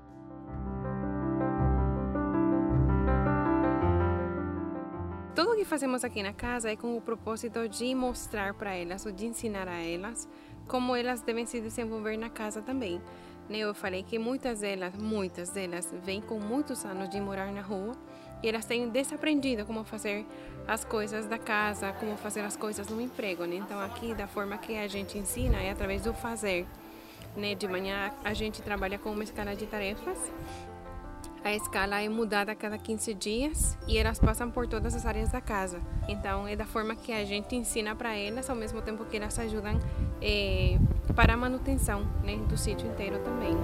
Tudo que fazemos aqui na casa é com o propósito de mostrar para elas ou de ensinar a elas como elas devem se desenvolver na casa também. Eu falei que muitas delas, muitas delas, vêm com muitos anos de morar na rua e elas têm desaprendido como fazer as coisas da casa, como fazer as coisas no emprego. Né? Então, aqui, da forma que a gente ensina, é através do fazer. Né? De manhã, a gente trabalha com uma escala de tarefas. A escala é mudada a cada 15 dias e elas passam por todas as áreas da casa. Então, é da forma que a gente ensina para elas, ao mesmo tempo que elas ajudam é, para a manutenção né, do sítio inteiro também.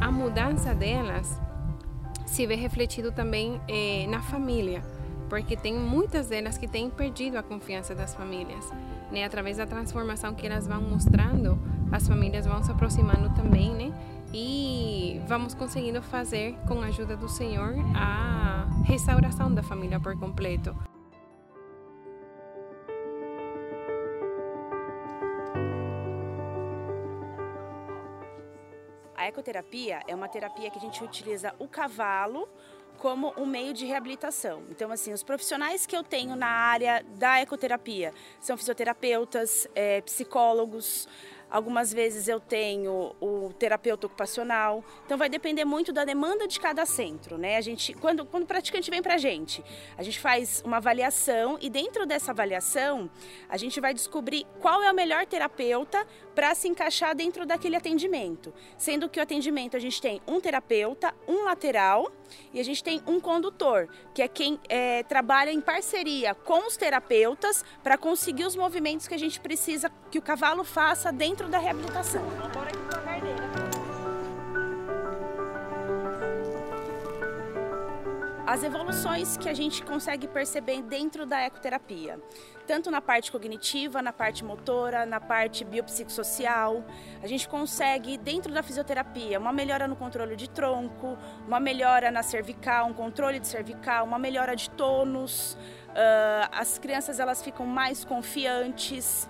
A mudança delas se vê refletido também é, na família, porque tem muitas delas que têm perdido a confiança das famílias. Né? Através da transformação que elas vão mostrando, as famílias vão se aproximando também, né? E vamos conseguindo fazer, com a ajuda do Senhor, a restauração da família por completo. A ecoterapia é uma terapia que a gente utiliza o cavalo como um meio de reabilitação. Então, assim, os profissionais que eu tenho na área da ecoterapia são fisioterapeutas, é, psicólogos, Algumas vezes eu tenho o terapeuta ocupacional. Então vai depender muito da demanda de cada centro, né? A gente quando quando o praticante vem pra gente, a gente faz uma avaliação e dentro dessa avaliação, a gente vai descobrir qual é o melhor terapeuta para se encaixar dentro daquele atendimento. Sendo que o atendimento a gente tem um terapeuta, um lateral e a gente tem um condutor, que é quem é, trabalha em parceria com os terapeutas para conseguir os movimentos que a gente precisa que o cavalo faça dentro da reabilitação. As evoluções que a gente consegue perceber dentro da ecoterapia, tanto na parte cognitiva, na parte motora, na parte biopsicossocial, a gente consegue dentro da fisioterapia uma melhora no controle de tronco, uma melhora na cervical, um controle de cervical, uma melhora de tônus. Uh, as crianças elas ficam mais confiantes.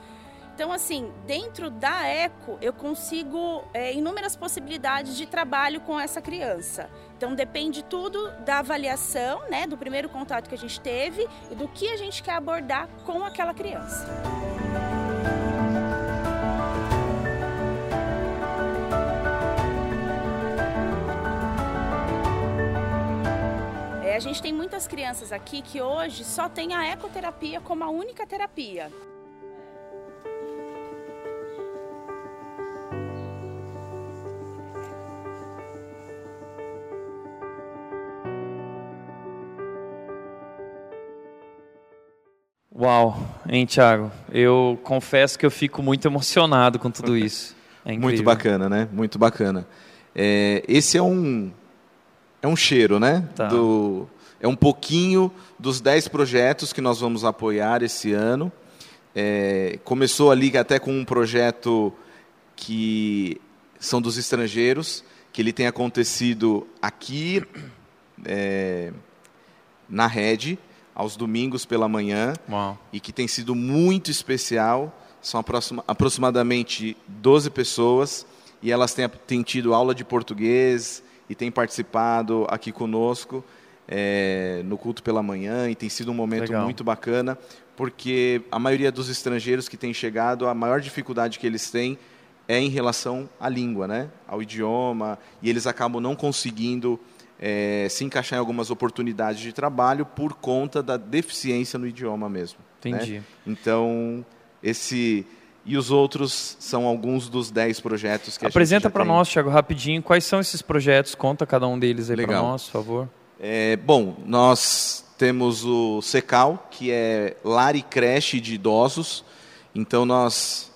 Então, assim, dentro da ECO, eu consigo é, inúmeras possibilidades de trabalho com essa criança. Então, depende tudo da avaliação, né, do primeiro contato que a gente teve e do que a gente quer abordar com aquela criança. É, a gente tem muitas crianças aqui que hoje só tem a ecoterapia como a única terapia. Uau, hein, Thiago? Eu confesso que eu fico muito emocionado com tudo isso. É Muito bacana, né? Muito bacana. É, esse é um é um cheiro, né? Tá. Do, é um pouquinho dos 10 projetos que nós vamos apoiar esse ano. É, começou ali até com um projeto que são dos estrangeiros, que ele tem acontecido aqui é, na rede, aos domingos pela manhã, Uau. e que tem sido muito especial. São aproxima, aproximadamente 12 pessoas, e elas têm, têm tido aula de português, e têm participado aqui conosco é, no culto pela manhã e tem sido um momento Legal. muito bacana, porque a maioria dos estrangeiros que têm chegado, a maior dificuldade que eles têm é em relação à língua, né? ao idioma, e eles acabam não conseguindo é, se encaixar em algumas oportunidades de trabalho por conta da deficiência no idioma mesmo. né? Entendi. Então, esse. E os outros são alguns dos dez projetos que a Apresenta gente já para nós, Thiago, rapidinho, quais são esses projetos? Conta cada um deles aí para nós, por favor. É, bom, nós temos o SECAL, que é lar e creche de idosos. Então, nós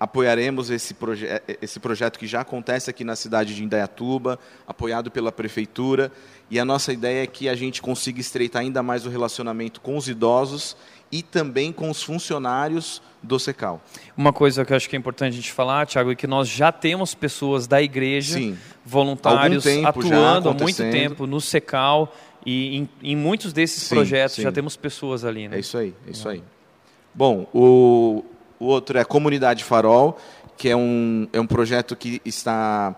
apoiaremos esse, proje esse projeto que já acontece aqui na cidade de Indaiatuba, apoiado pela prefeitura. E a nossa ideia é que a gente consiga estreitar ainda mais o relacionamento com os idosos e também com os funcionários do SECAL. Uma coisa que eu acho que é importante a gente falar, Thiago, é que nós já temos pessoas da igreja, Sim. voluntários, atuando há muito tempo no SECAL e em, em muitos desses Sim, projetos sim. já temos pessoas ali, né? É isso aí, é isso aí. Bom, o, o outro é Comunidade Farol, que é um, é um projeto que está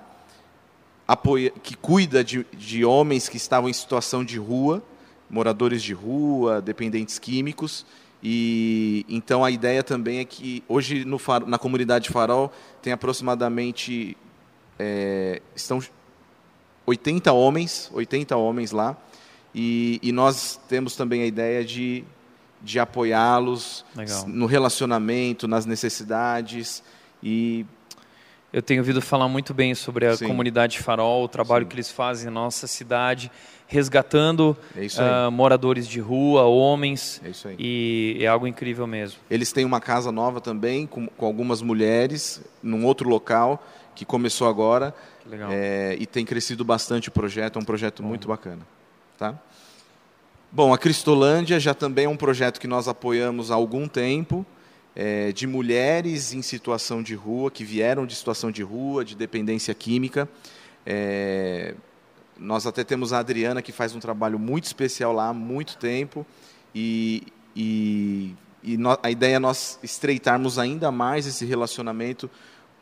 apoia, que cuida de, de homens que estavam em situação de rua, moradores de rua, dependentes químicos. E então a ideia também é que hoje no, na comunidade Farol tem aproximadamente é, estão 80 homens, 80 homens lá, e, e nós temos também a ideia de, de apoiá-los no relacionamento, nas necessidades e Eu tenho ouvido falar muito bem sobre a Sim. comunidade Farol, o trabalho Sim. que eles fazem na nossa cidade, resgatando É ah, moradores de rua, homens, é e é algo incrível mesmo. Eles têm uma casa nova também, com, com algumas mulheres, num outro local, que começou agora, Que legal. é, e tem crescido bastante o projeto, é um projeto muito bacana. Tá? Bom, a Cristolândia já também é um projeto que nós apoiamos há algum tempo, é, de mulheres em situação de rua, que vieram de situação de rua, de dependência química. É, nós até temos a Adriana, que faz um trabalho muito especial lá há muito tempo, e, e, e no- a ideia é nós estreitarmos ainda mais esse relacionamento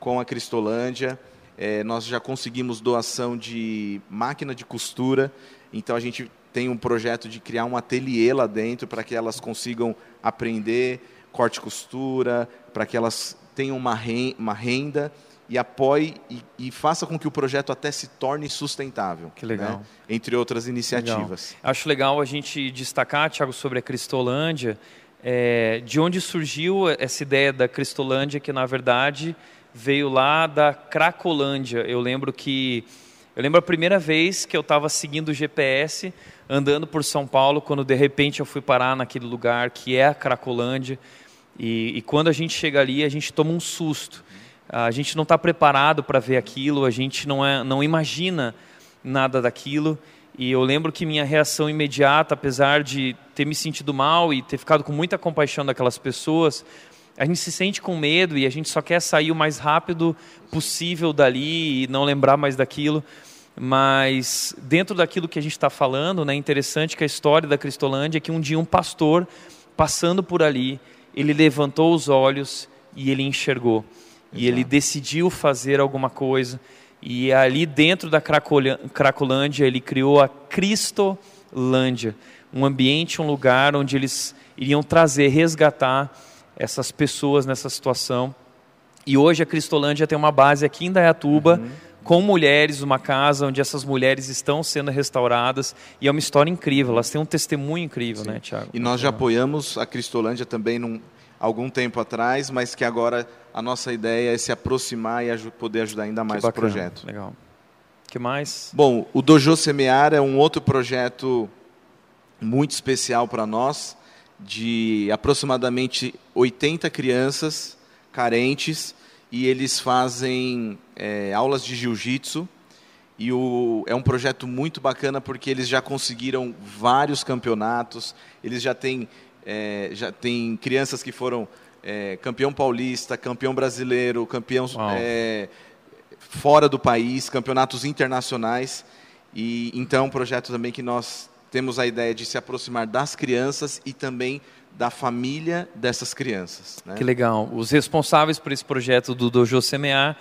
com a Cristolândia. É, nós já conseguimos doação de máquina de costura, então a gente tem um projeto de criar um ateliê lá dentro para que elas consigam aprender corte e costura, para que elas tenham uma ren- uma renda e apoie e, e faça com que o projeto até se torne sustentável. Que legal. né? Entre outras iniciativas. Acho legal a gente destacar, Thiago, sobre a Cristolândia, é, de onde surgiu essa ideia da Cristolândia, que na verdade veio lá da Cracolândia. Eu lembro que eu lembro a primeira vez que eu estava seguindo o GPS, andando por São Paulo, quando de repente eu fui parar naquele lugar que é a Cracolândia. E, e quando a gente chega ali, a gente toma um susto. A gente não está preparado para ver aquilo, a gente não, é, não imagina nada daquilo. E eu lembro que minha reação imediata, apesar de ter me sentido mal e ter ficado com muita compaixão daquelas pessoas, a gente se sente com medo e a gente só quer sair o mais rápido possível dali e não lembrar mais daquilo. Mas dentro daquilo que a gente está falando, né, é interessante que a história da Cristolândia é que um dia um pastor, passando por ali, ele levantou os olhos e ele enxergou. E ele decidiu fazer alguma coisa. E ali dentro da Cracolândia, ele criou a Cristolândia, um ambiente, um lugar onde eles iriam trazer, resgatar essas pessoas nessa situação. E hoje a Cristolândia tem uma base aqui em Dayatuba, com mulheres, uma casa onde essas mulheres estão sendo restauradas. E é uma história incrível, elas têm um testemunho incrível, né, Tiago? E nós já apoiamos a Cristolândia também num, algum tempo atrás, mas que agora a nossa ideia é se aproximar e aju- poder ajudar ainda mais o projeto. Legal. que mais? Bom, o Dojo Semear é um outro projeto muito especial para nós, de aproximadamente 80 crianças carentes, e eles fazem é, aulas de jiu-jitsu. E o, é um projeto muito bacana porque eles já conseguiram vários campeonatos, eles já têm, é, já têm crianças que foram é, campeão paulista, campeão brasileiro, campeão é, fora do país, campeonatos internacionais. E então é um projeto também que nós temos a ideia de se aproximar das crianças e também da família dessas crianças. né? Que legal. Os responsáveis por esse projeto do Dojo Semear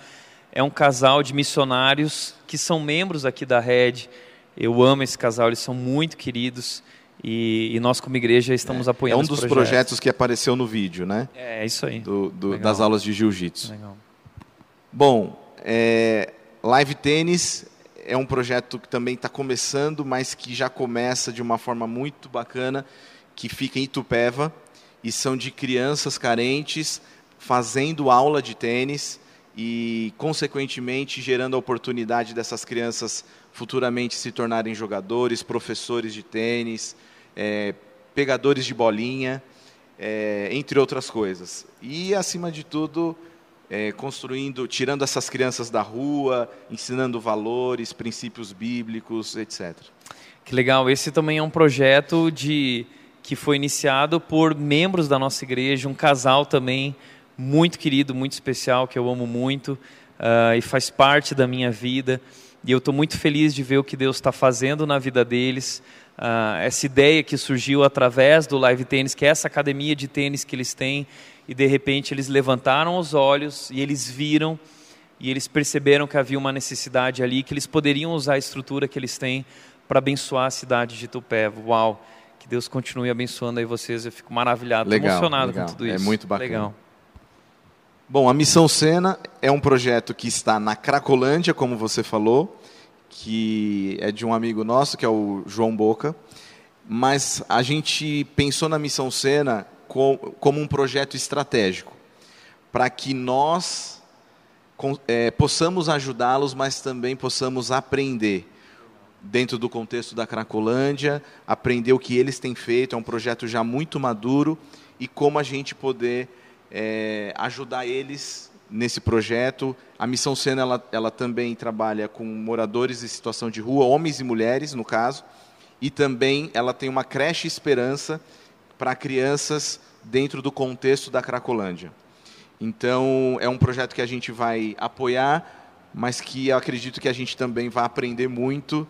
é um casal de missionários que são membros aqui da Rede. Eu amo esse casal, eles são muito queridos. E, e nós, como igreja, estamos É apoiando um esse dos projeto. projetos que apareceu no vídeo, né? É, é isso aí. Do- do- das aulas de jiu-jitsu. Bom, é, Live Tênis é um projeto que também está começando, mas que já começa de uma forma muito bacana, que fica em Itupeva, e são de crianças carentes fazendo aula de tênis e, consequentemente, gerando a oportunidade dessas crianças futuramente se tornarem jogadores, professores de tênis, é, pegadores de bolinha, é, entre outras coisas. E, acima de tudo, é, construindo, tirando essas crianças da rua, ensinando valores, princípios bíblicos, etc. Que legal. Esse também é um projeto de que foi iniciado por membros da nossa igreja, um casal também muito querido, muito especial, que eu amo muito ah, e faz parte da minha vida. E eu estou muito feliz de ver o que Deus está fazendo na vida deles. Ah, essa ideia que surgiu através do Live Tênis, que é essa academia de tênis que eles têm, e de repente eles levantaram os olhos e eles viram e eles perceberam que havia uma necessidade ali, que eles poderiam usar a estrutura que eles têm para abençoar a cidade de Itupeva. Uau! Que Deus continue abençoando aí vocês. Eu fico maravilhado, Legal, emocionado legal. com tudo É isso. muito bacana. Legal. Bom, a Missão Sena é um projeto que está na Cracolândia, como você falou, que é de um amigo nosso, que é o João Boca. Mas a gente pensou na Missão Sena co- como um projeto estratégico, para que nós eh, possamos ajudá-los, mas também possamos aprender dentro do contexto da Cracolândia, aprender o que eles têm feito, é um projeto já muito maduro, e como a gente poder eh, ajudar eles nesse projeto. A Missão Sena ela, ela também trabalha com moradores em situação de rua, homens e mulheres, no caso, e também ela tem uma creche esperança para crianças dentro do contexto da Cracolândia. Então, é um projeto que a gente vai apoiar, mas que eu acredito que a gente também vai aprender muito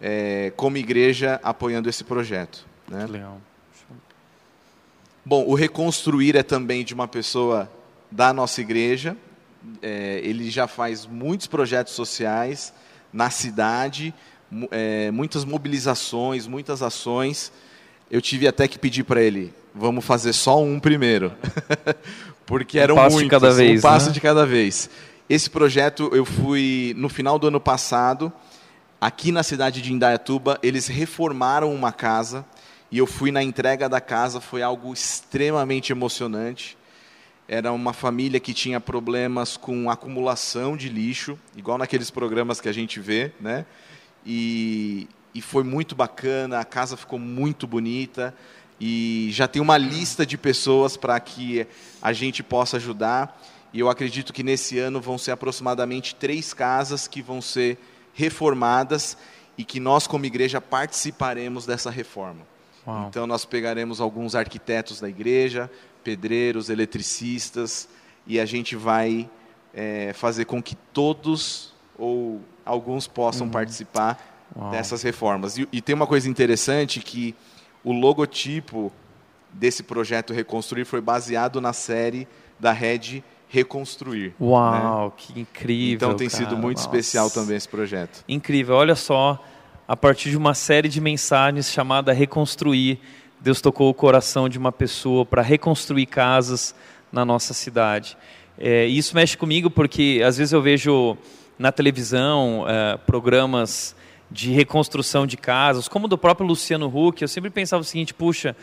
eh, como igreja apoiando esse projeto. Né? Legal. Bom, o Reconstruir é também de uma pessoa da nossa igreja. É, ele já faz muitos projetos sociais na cidade, é, muitas mobilizações, muitas ações. Eu tive até que pedir para ele, vamos fazer só um primeiro, porque Um eram passo de muitos, cada vez, um passo né? de cada vez. Esse projeto eu fui no final do ano passado, aqui na cidade de Indaiatuba, eles reformaram uma casa e eu fui na entrega da casa, foi algo extremamente emocionante. Era uma família que tinha problemas com acumulação de lixo, igual naqueles programas que a gente vê, né? E, e foi muito bacana, a casa ficou muito bonita e já tem uma lista de pessoas para que a gente possa ajudar. E eu acredito que nesse ano vão ser aproximadamente três casas que vão ser reformadas e que nós, como igreja, participaremos dessa reforma. Uau. Então, nós pegaremos alguns arquitetos da igreja, pedreiros, eletricistas, e a gente vai eh, fazer com que todos ou alguns possam participar Uau. dessas reformas. E, e tem uma coisa interessante que o logotipo desse projeto Reconstruir foi baseado na série da Red Reconstruir. né? Uau, que incrível. Então tem cara. sido muito Nossa. especial também esse projeto. Incrível. Olha só, a partir de uma série de mensagens chamada Reconstruir, Deus tocou o coração de uma pessoa para reconstruir casas na nossa cidade. É, isso mexe comigo porque às vezes eu vejo na televisão é, programas de reconstrução de casas, como do próprio Luciano Huck. Eu sempre pensava o seguinte: puxa,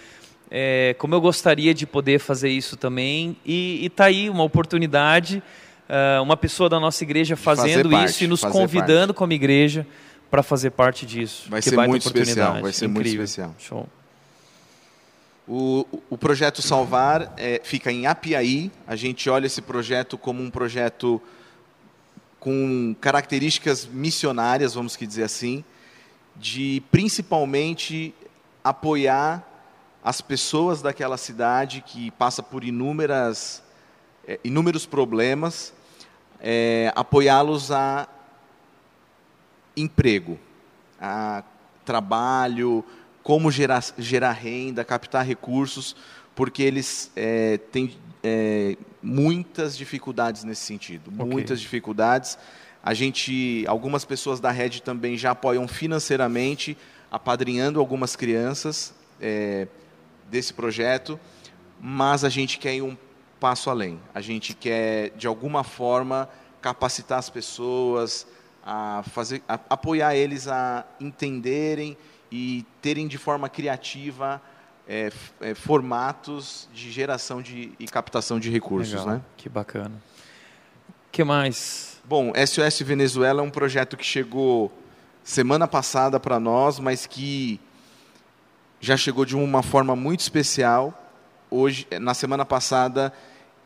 é, como eu gostaria de poder fazer isso também. E está aí uma oportunidade, ah, uma pessoa da nossa igreja fazendo parte, isso e nos convidando como igreja para fazer parte disso. Vai Que ser muito especial, vai ser muito Incrível. especial. Show. O, o projeto Salvar é, fica em Apiaí. A gente olha esse projeto como um projeto com características missionárias, vamos que dizer assim, de principalmente apoiar as pessoas daquela cidade que passa por inúmeras, é, inúmeros problemas, é, apoiá-los a emprego, a trabalho, como gerar, gerar renda, captar recursos, porque eles é, têm é, muitas dificuldades nesse sentido, Ok. muitas dificuldades. A gente, algumas pessoas da rede também já apoiam financeiramente, apadrinhando algumas crianças é, desse projeto, mas a gente quer ir um passo além. A gente quer, de alguma forma, capacitar as pessoas, a fazer, a- apoiar eles a entenderem e terem de forma criativa é, é, formatos de geração de, e captação de recursos. Legal, Né? Que bacana. O que mais? Bom, SOS Venezuela é um projeto que chegou semana passada para nós, mas que já chegou de uma forma muito especial. Hoje, na semana passada,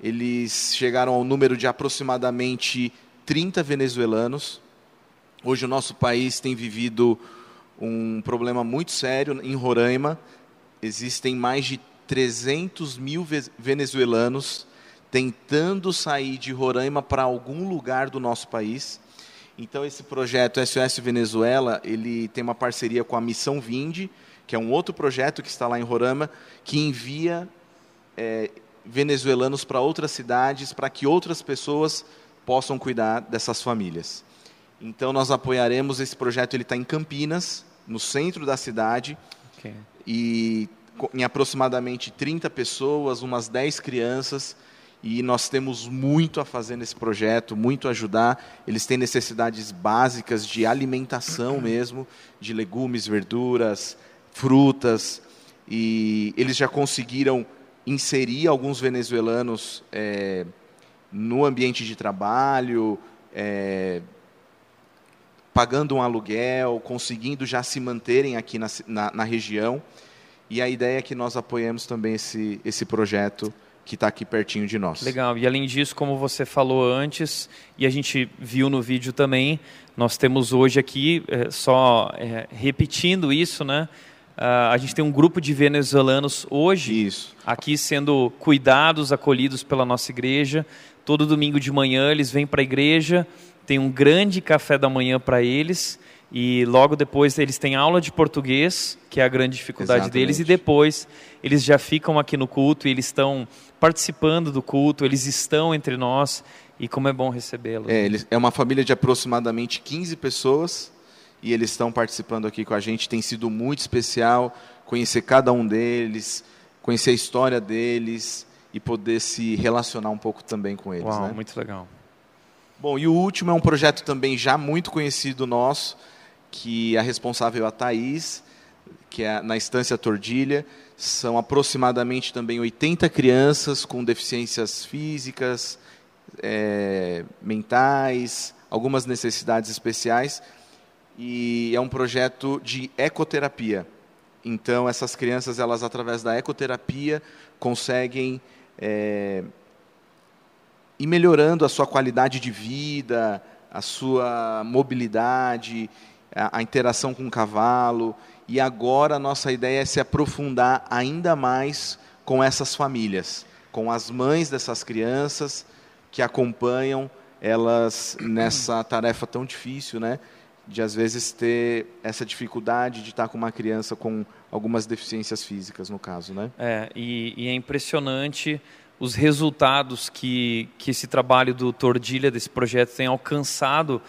eles chegaram ao número de aproximadamente 30 venezuelanos. Hoje o nosso país tem vivido um problema muito sério em Roraima. Existem mais de 300 mil ve- venezuelanos tentando sair de Roraima para algum lugar do nosso país. Então esse projeto SOS Venezuela, ele tem uma parceria com a Missão Vinde, que é um outro projeto que está lá em Roraima, que envia eh, venezuelanos para outras cidades para que outras pessoas possam cuidar dessas famílias. Então nós apoiaremos esse projeto, ele está em Campinas, no centro da cidade, Ok. e em aproximadamente 30 pessoas, umas 10 crianças, e nós temos muito a fazer nesse projeto, muito a ajudar. Eles têm necessidades básicas de alimentação mesmo, de legumes, verduras, frutas, e eles já conseguiram inserir alguns venezuelanos eh, no ambiente de trabalho, eh, pagando um aluguel, conseguindo já se manterem aqui na, na, na região. E a ideia é que nós apoiemos também esse, esse projeto que está aqui pertinho de nós. Legal. E além disso, como você falou antes, e a gente viu no vídeo também, nós temos hoje aqui, eh, só eh, repetindo isso, né? Ah, a gente tem um grupo de venezuelanos hoje Isso. aqui sendo cuidados, acolhidos pela nossa igreja. Todo domingo de manhã eles vêm para a igreja, tem um grande café da manhã para eles e logo depois eles têm aula de português, que é a grande dificuldade deles, e Exatamente. depois eles já ficam aqui no culto e eles estão participando do culto, eles estão entre nós e como é bom recebê-los. É, é uma família de aproximadamente 15 pessoas e eles estão participando aqui com a gente. Tem sido muito especial conhecer cada um deles, conhecer a história deles e poder se relacionar um pouco também com eles. Uau, né? muito legal. Bom, e o último é um projeto também já muito conhecido nosso, que a responsável é a Thaís, que é na Estância Tordilha. São aproximadamente também 80 crianças com deficiências físicas, eh, mentais, algumas necessidades especiais. E é um projeto de ecoterapia. Então, essas crianças, elas através da ecoterapia, conseguem eh, ir melhorando a sua qualidade de vida, a sua mobilidade, a, a interação com o cavalo. E agora a nossa ideia é se aprofundar ainda mais com essas famílias, com as mães dessas crianças que acompanham elas nessa tarefa tão difícil, né? De às vezes ter essa dificuldade de estar com uma criança com algumas deficiências físicas, no caso, né? É, e, e é impressionante os resultados que, que esse trabalho do Tordilha, desse projeto, tem alcançado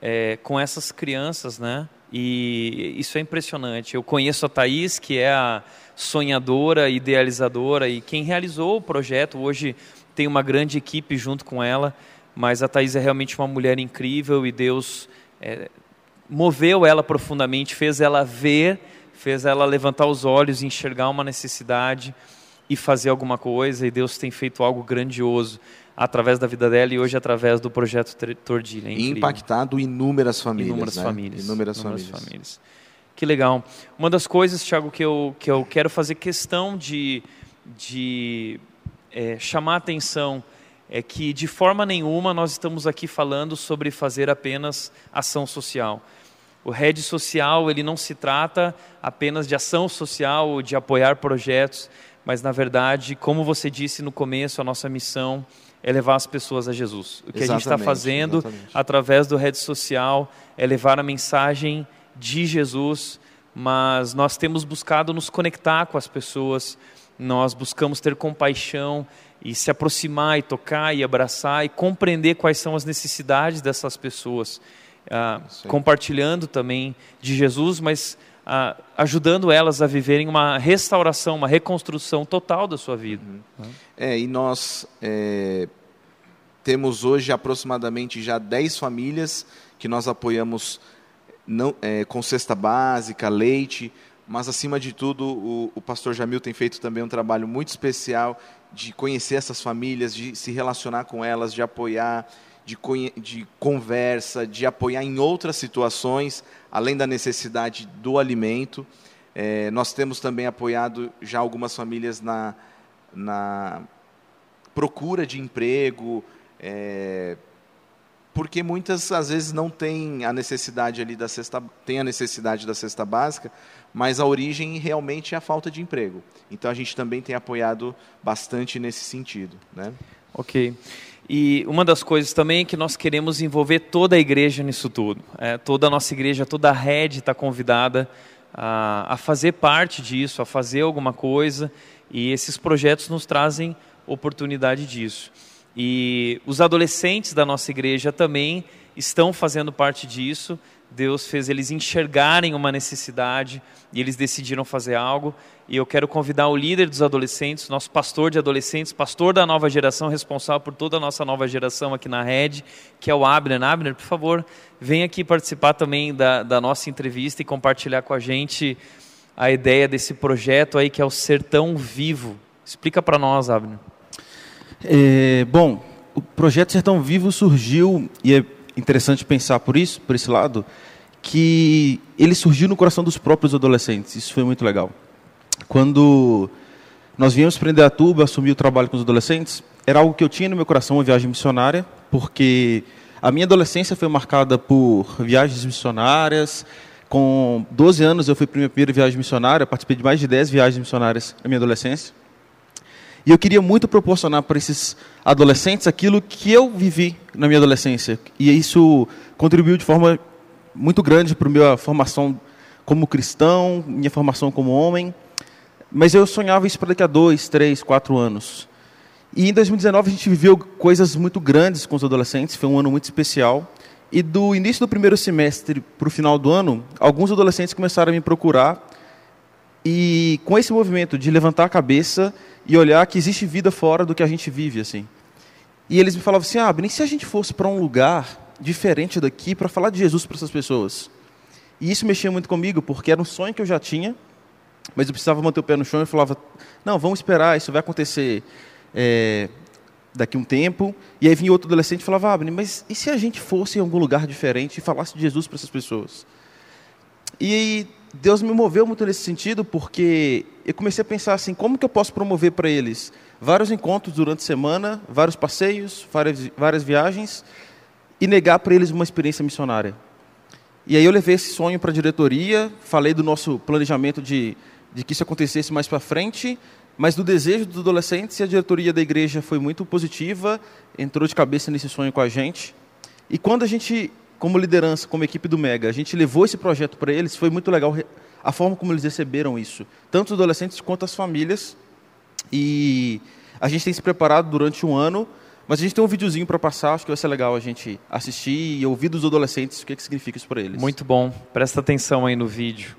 é, com essas crianças, né? E isso é impressionante. Eu conheço a Thaís, que é a sonhadora, idealizadora, e quem realizou o projeto hoje tem uma grande equipe junto com ela, mas a Thaís é realmente uma mulher incrível e Deus é, moveu ela profundamente, fez ela ver, fez ela levantar os olhos e enxergar uma necessidade e fazer alguma coisa, e Deus tem feito algo grandioso através da vida dela e hoje através do projeto Tordilha. É E impactado inúmeras famílias. Inúmeras né? famílias. Inúmeras, Inúmeras famílias. famílias. Que legal. Uma das coisas, Thiago, que eu, que eu quero fazer questão de, de é, chamar a atenção é que, de forma nenhuma, nós estamos aqui falando sobre fazer apenas ação social. O Rede Social, ele não se trata apenas de ação social ou de apoiar projetos, mas, na verdade, como você disse no começo, a nossa missão é levar as pessoas a Jesus. O que a gente está Exatamente, fazendo exatamente. através do Rede Social é levar a mensagem de Jesus, mas nós temos buscado nos conectar com as pessoas nós buscamos ter compaixão e se aproximar e tocar e abraçar e compreender quais são as necessidades dessas pessoas, ah, compartilhando também de Jesus, mas ah, ajudando elas a viverem uma restauração, uma reconstrução total da sua vida. Uhum. É, e nós é, temos hoje aproximadamente já 10 famílias que nós apoiamos não, é, com cesta básica, leite, mas acima de tudo o, o pastor Jamil tem feito também um trabalho muito especial de conhecer essas famílias, de se relacionar com elas, de apoiar, de, de conversa, de apoiar em outras situações, além da necessidade do alimento. É, nós temos também apoiado já algumas famílias na, na procura de emprego, é, porque muitas às vezes não têm a necessidade ali da cesta, tem a necessidade da cesta básica, mas a origem realmente é a falta de emprego. Então a gente também tem apoiado bastante nesse sentido, né? Ok. E uma das coisas também é que nós queremos envolver toda a igreja nisso tudo. É, toda a nossa igreja, toda a rede está convidada a, a fazer parte disso, a fazer alguma coisa. E esses projetos nos trazem oportunidade disso. E os adolescentes da nossa igreja também estão fazendo parte disso. Deus fez eles enxergarem uma necessidade e eles decidiram fazer algo. E eu quero convidar o líder dos adolescentes, nosso pastor de adolescentes, pastor da nova geração, responsável por toda a nossa nova geração aqui na rede, que é o Abner. Abner, por favor, vem aqui participar também da, da nossa entrevista e compartilhar com a gente a ideia desse projeto aí que é o Sertão Vivo. Explica para nós, Abner. É, bom, o projeto Sertão Vivo surgiu, e é interessante pensar por isso, por esse lado, que ele surgiu no coração dos próprios adolescentes. Isso foi muito legal. Quando nós viemos para Indaiatuba, assumir o trabalho com os adolescentes, era algo que eu tinha no meu coração, uma viagem missionária, porque a minha adolescência foi marcada por viagens missionárias. Com 12 anos eu fui para minha primeira viagem missionária, participei de mais de 10 viagens missionárias na minha adolescência. E eu queria muito proporcionar para esses adolescentes aquilo que eu vivi na minha adolescência. E isso contribuiu de forma muito grande para a minha formação como cristão, minha formação como homem. Mas eu sonhava isso para daqui a dois, três, quatro anos. E em 2019 a gente viveu coisas muito grandes com os adolescentes, foi um ano muito especial. E do início do primeiro semestre para o final do ano, alguns adolescentes começaram a me procurar. E com esse movimento de levantar a cabeça e olhar que existe vida fora do que a gente vive, assim. E eles me falavam assim: ah, nem se a gente fosse para um lugar diferente daqui para falar de Jesus para essas pessoas. E isso mexia muito comigo, porque era um sonho que eu já tinha, mas eu precisava manter o pé no chão e falava: não, vamos esperar, isso vai acontecer é, daqui um tempo. E aí vinha outro adolescente e falava: ah, mas e se a gente fosse em algum lugar diferente e falasse de Jesus para essas pessoas? E Deus me moveu muito nesse sentido, porque eu comecei a pensar assim, como que eu posso promover para eles vários encontros durante a semana, vários passeios, várias, várias viagens, e negar para eles uma experiência missionária. E aí eu levei esse sonho para a diretoria, falei do nosso planejamento de, de que isso acontecesse mais para frente, mas do desejo dos adolescentes, e a diretoria da igreja foi muito positiva, entrou de cabeça nesse sonho com a gente. E quando a gente como liderança, como equipe do Mega, a gente levou esse projeto para eles, foi muito legal a forma como eles receberam isso, tanto os adolescentes quanto as famílias. E a gente tem se preparado durante um ano, mas a gente tem um videozinho para passar, acho que vai ser legal a gente assistir e ouvir dos adolescentes o que, que significa isso para eles. Muito bom, presta atenção aí no vídeo.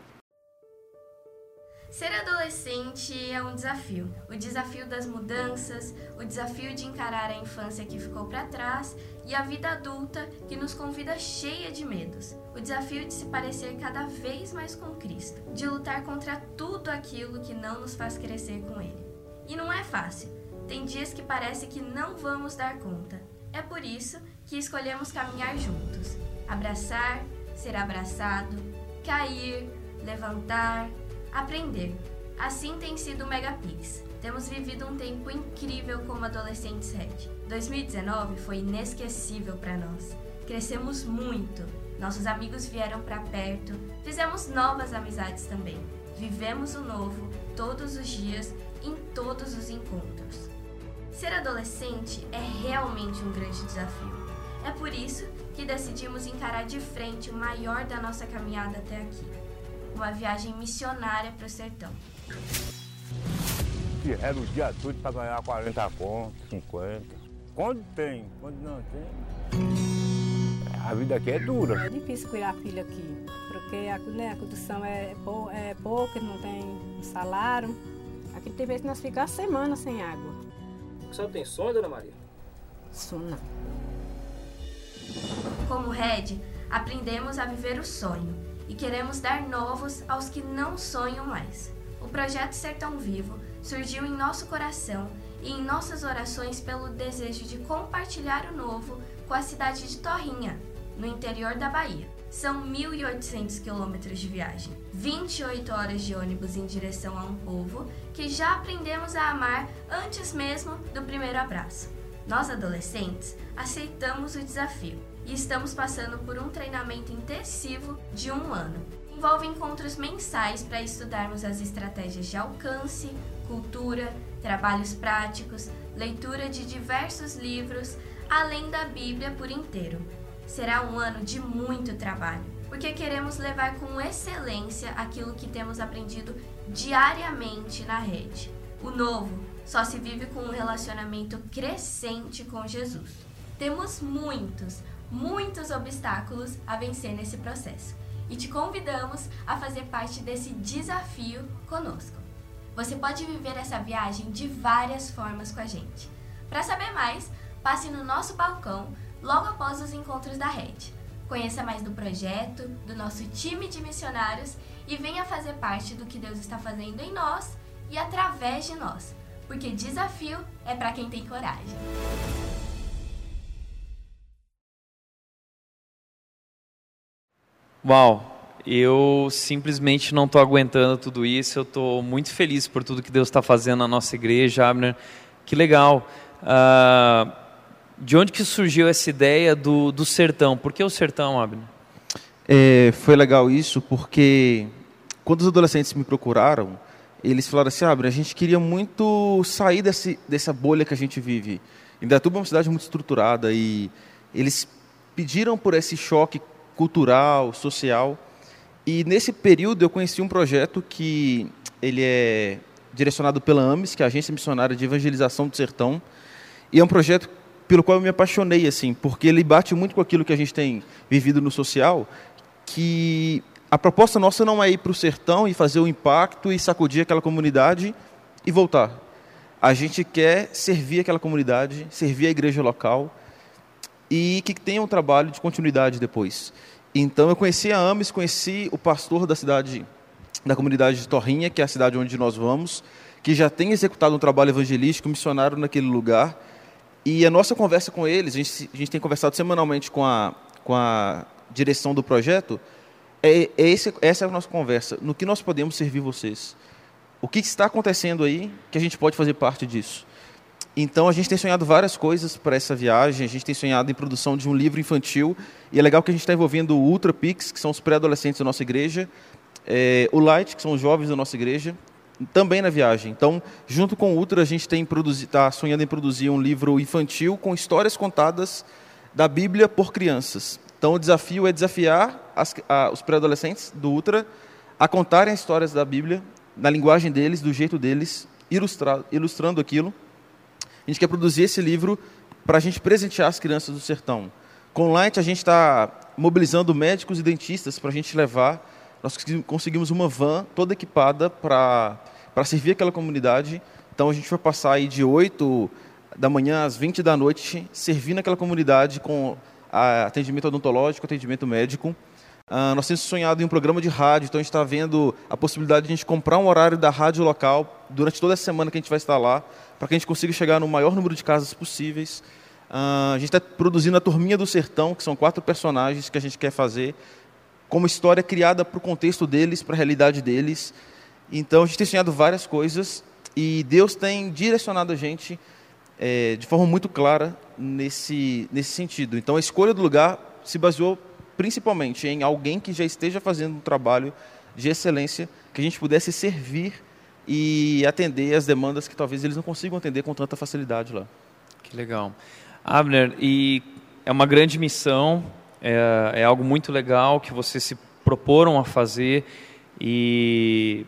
Ser adolescente é um desafio. O desafio das mudanças, o desafio de encarar a infância que ficou para trás e a vida adulta que nos convida cheia de medos. O desafio de se parecer cada vez mais com Cristo, de lutar contra tudo aquilo que não nos faz crescer com Ele. E não é fácil. Tem dias que parece que não vamos dar conta. É por isso que escolhemos caminhar juntos, abraçar, ser abraçado, cair, levantar Aprender. Assim tem sido o Megapix. Temos vivido um tempo incrível como adolescentes Red. 2019 foi inesquecível para nós. Crescemos muito. Nossos amigos vieram para perto. Fizemos novas amizades também. Vivemos o novo todos os dias em todos os encontros. Ser adolescente é realmente um grande desafio. É por isso que decidimos encarar de frente o maior da nossa caminhada até aqui uma viagem missionária para o sertão. se rega o dia todo para ganhar 40 contos, 50. Quando tem, quando não tem. A vida aqui é dura. É difícil criar filho aqui, porque a, né, a condição é, pou, é pouca, não tem salário. Aqui tem vezes que nós ficamos semanas sem água. A senhora tem sonho, dona Maria? Sonho não. Como Red, aprendemos a viver o sonho e queremos dar novos aos que não sonham mais. O projeto Sertão Vivo surgiu em nosso coração e em nossas orações pelo desejo de compartilhar o novo com a cidade de Torrinha, no interior da Bahia. São 1.800 quilômetros de viagem, 28 horas de ônibus em direção a um povo que já aprendemos a amar antes mesmo do primeiro abraço. Nós, adolescentes, aceitamos o desafio e estamos passando por um treinamento intensivo de um ano. Envolve encontros mensais para estudarmos as estratégias de alcance, cultura, trabalhos práticos, leitura de diversos livros, além da Bíblia por inteiro. Será um ano de muito trabalho, porque queremos levar com excelência aquilo que temos aprendido diariamente na rede. O novo só se vive com um relacionamento crescente com Jesus. Temos muitos, muitos obstáculos a vencer nesse processo e te convidamos a fazer parte desse desafio conosco. Você pode viver essa viagem de várias formas com a gente. Para saber mais, passe no nosso balcão logo após os encontros da rede. Conheça mais do projeto, do nosso time de missionários e venha fazer parte do que Deus está fazendo em nós e através de nós, porque desafio é para quem tem coragem. Uau! Eu simplesmente não estou aguentando tudo isso. Eu estou muito feliz por tudo que Deus está fazendo na nossa igreja, Abner. Que legal. Uh, de onde que surgiu essa ideia do, do sertão? Por que o sertão, Abner? É, foi legal isso porque quando os adolescentes me procuraram, eles falaram assim, Abner, a gente queria muito sair desse, dessa bolha que a gente vive. Indaiatuba é uma cidade muito estruturada e eles pediram por esse choque cultural, social. E nesse período eu conheci um projeto que ele é direcionado pela AMES, que é a Agência Missionária de Evangelização do Sertão, e é um projeto pelo qual eu me apaixonei assim, porque ele bate muito com aquilo que a gente tem vivido no social, que a proposta nossa não é ir para o sertão e fazer o impacto e sacudir aquela comunidade e voltar. A gente quer servir aquela comunidade, servir a igreja local e que tenha um trabalho de continuidade depois. Então eu conheci a Ames, conheci o pastor da cidade, da comunidade de Torrinha, que é a cidade onde nós vamos, que já tem executado um trabalho evangelístico, missionário naquele lugar. E a nossa conversa com eles, a gente, a gente tem conversado semanalmente com a, com a direção do projeto, é, é esse, essa é a nossa conversa. No que nós podemos servir vocês? O que está acontecendo aí que a gente pode fazer parte disso? Então a gente tem sonhado várias coisas para essa viagem. A gente tem sonhado em produção de um livro infantil e é legal que a gente está envolvendo o Ultra Pix, que são os pré-adolescentes da nossa igreja, é, o Light, que são os jovens da nossa igreja, também na viagem. Então, junto com o Ultra, a gente está sonhando em produzir um livro infantil com histórias contadas da Bíblia por crianças. Então, o desafio é desafiar as, a, os pré-adolescentes do Ultra a contarem histórias da Bíblia na linguagem deles, do jeito deles, ilustrando aquilo a gente quer produzir esse livro para a gente presentear as crianças do sertão. Com o Light, a gente está mobilizando médicos e dentistas para a gente levar. Nós conseguimos uma van toda equipada para servir aquela comunidade. Então, a gente vai passar aí de 8 da manhã às 20 da noite, servindo aquela comunidade com atendimento odontológico, atendimento médico. Uh, nós temos sonhado em um programa de rádio, então a gente está vendo a possibilidade de a gente comprar um horário da rádio local durante toda a semana que a gente vai estar lá, para que a gente consiga chegar no maior número de casas possíveis. Uh, a gente está produzindo a Turminha do Sertão, que são quatro personagens que a gente quer fazer, como história criada para o contexto deles, para a realidade deles. Então a gente tem sonhado várias coisas e Deus tem direcionado a gente é, de forma muito clara nesse, nesse sentido. Então a escolha do lugar se baseou principalmente em alguém que já esteja fazendo um trabalho de excelência, que a gente pudesse servir e atender as demandas que talvez eles não consigam atender com tanta facilidade lá. Que legal. Abner, e é uma grande missão, é, é algo muito legal que vocês se proporam a fazer e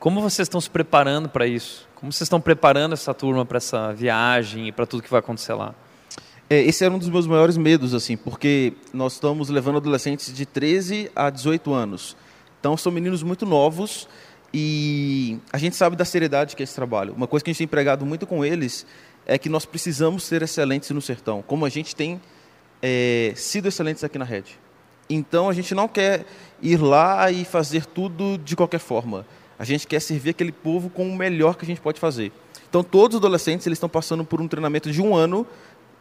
como vocês estão se preparando para isso? Como vocês estão preparando essa turma para essa viagem e para tudo que vai acontecer lá? É, esse era um dos meus maiores medos, assim, porque nós estamos levando adolescentes de 13 a 18 anos. Então, são meninos muito novos e a gente sabe da seriedade que é esse trabalho. Uma coisa que a gente tem pregado muito com eles é que nós precisamos ser excelentes no sertão, como a gente tem é, sido excelentes aqui na rede. Então, a gente não quer ir lá e fazer tudo de qualquer forma. A gente quer servir aquele povo com o melhor que a gente pode fazer. Então, todos os adolescentes eles estão passando por um treinamento de um ano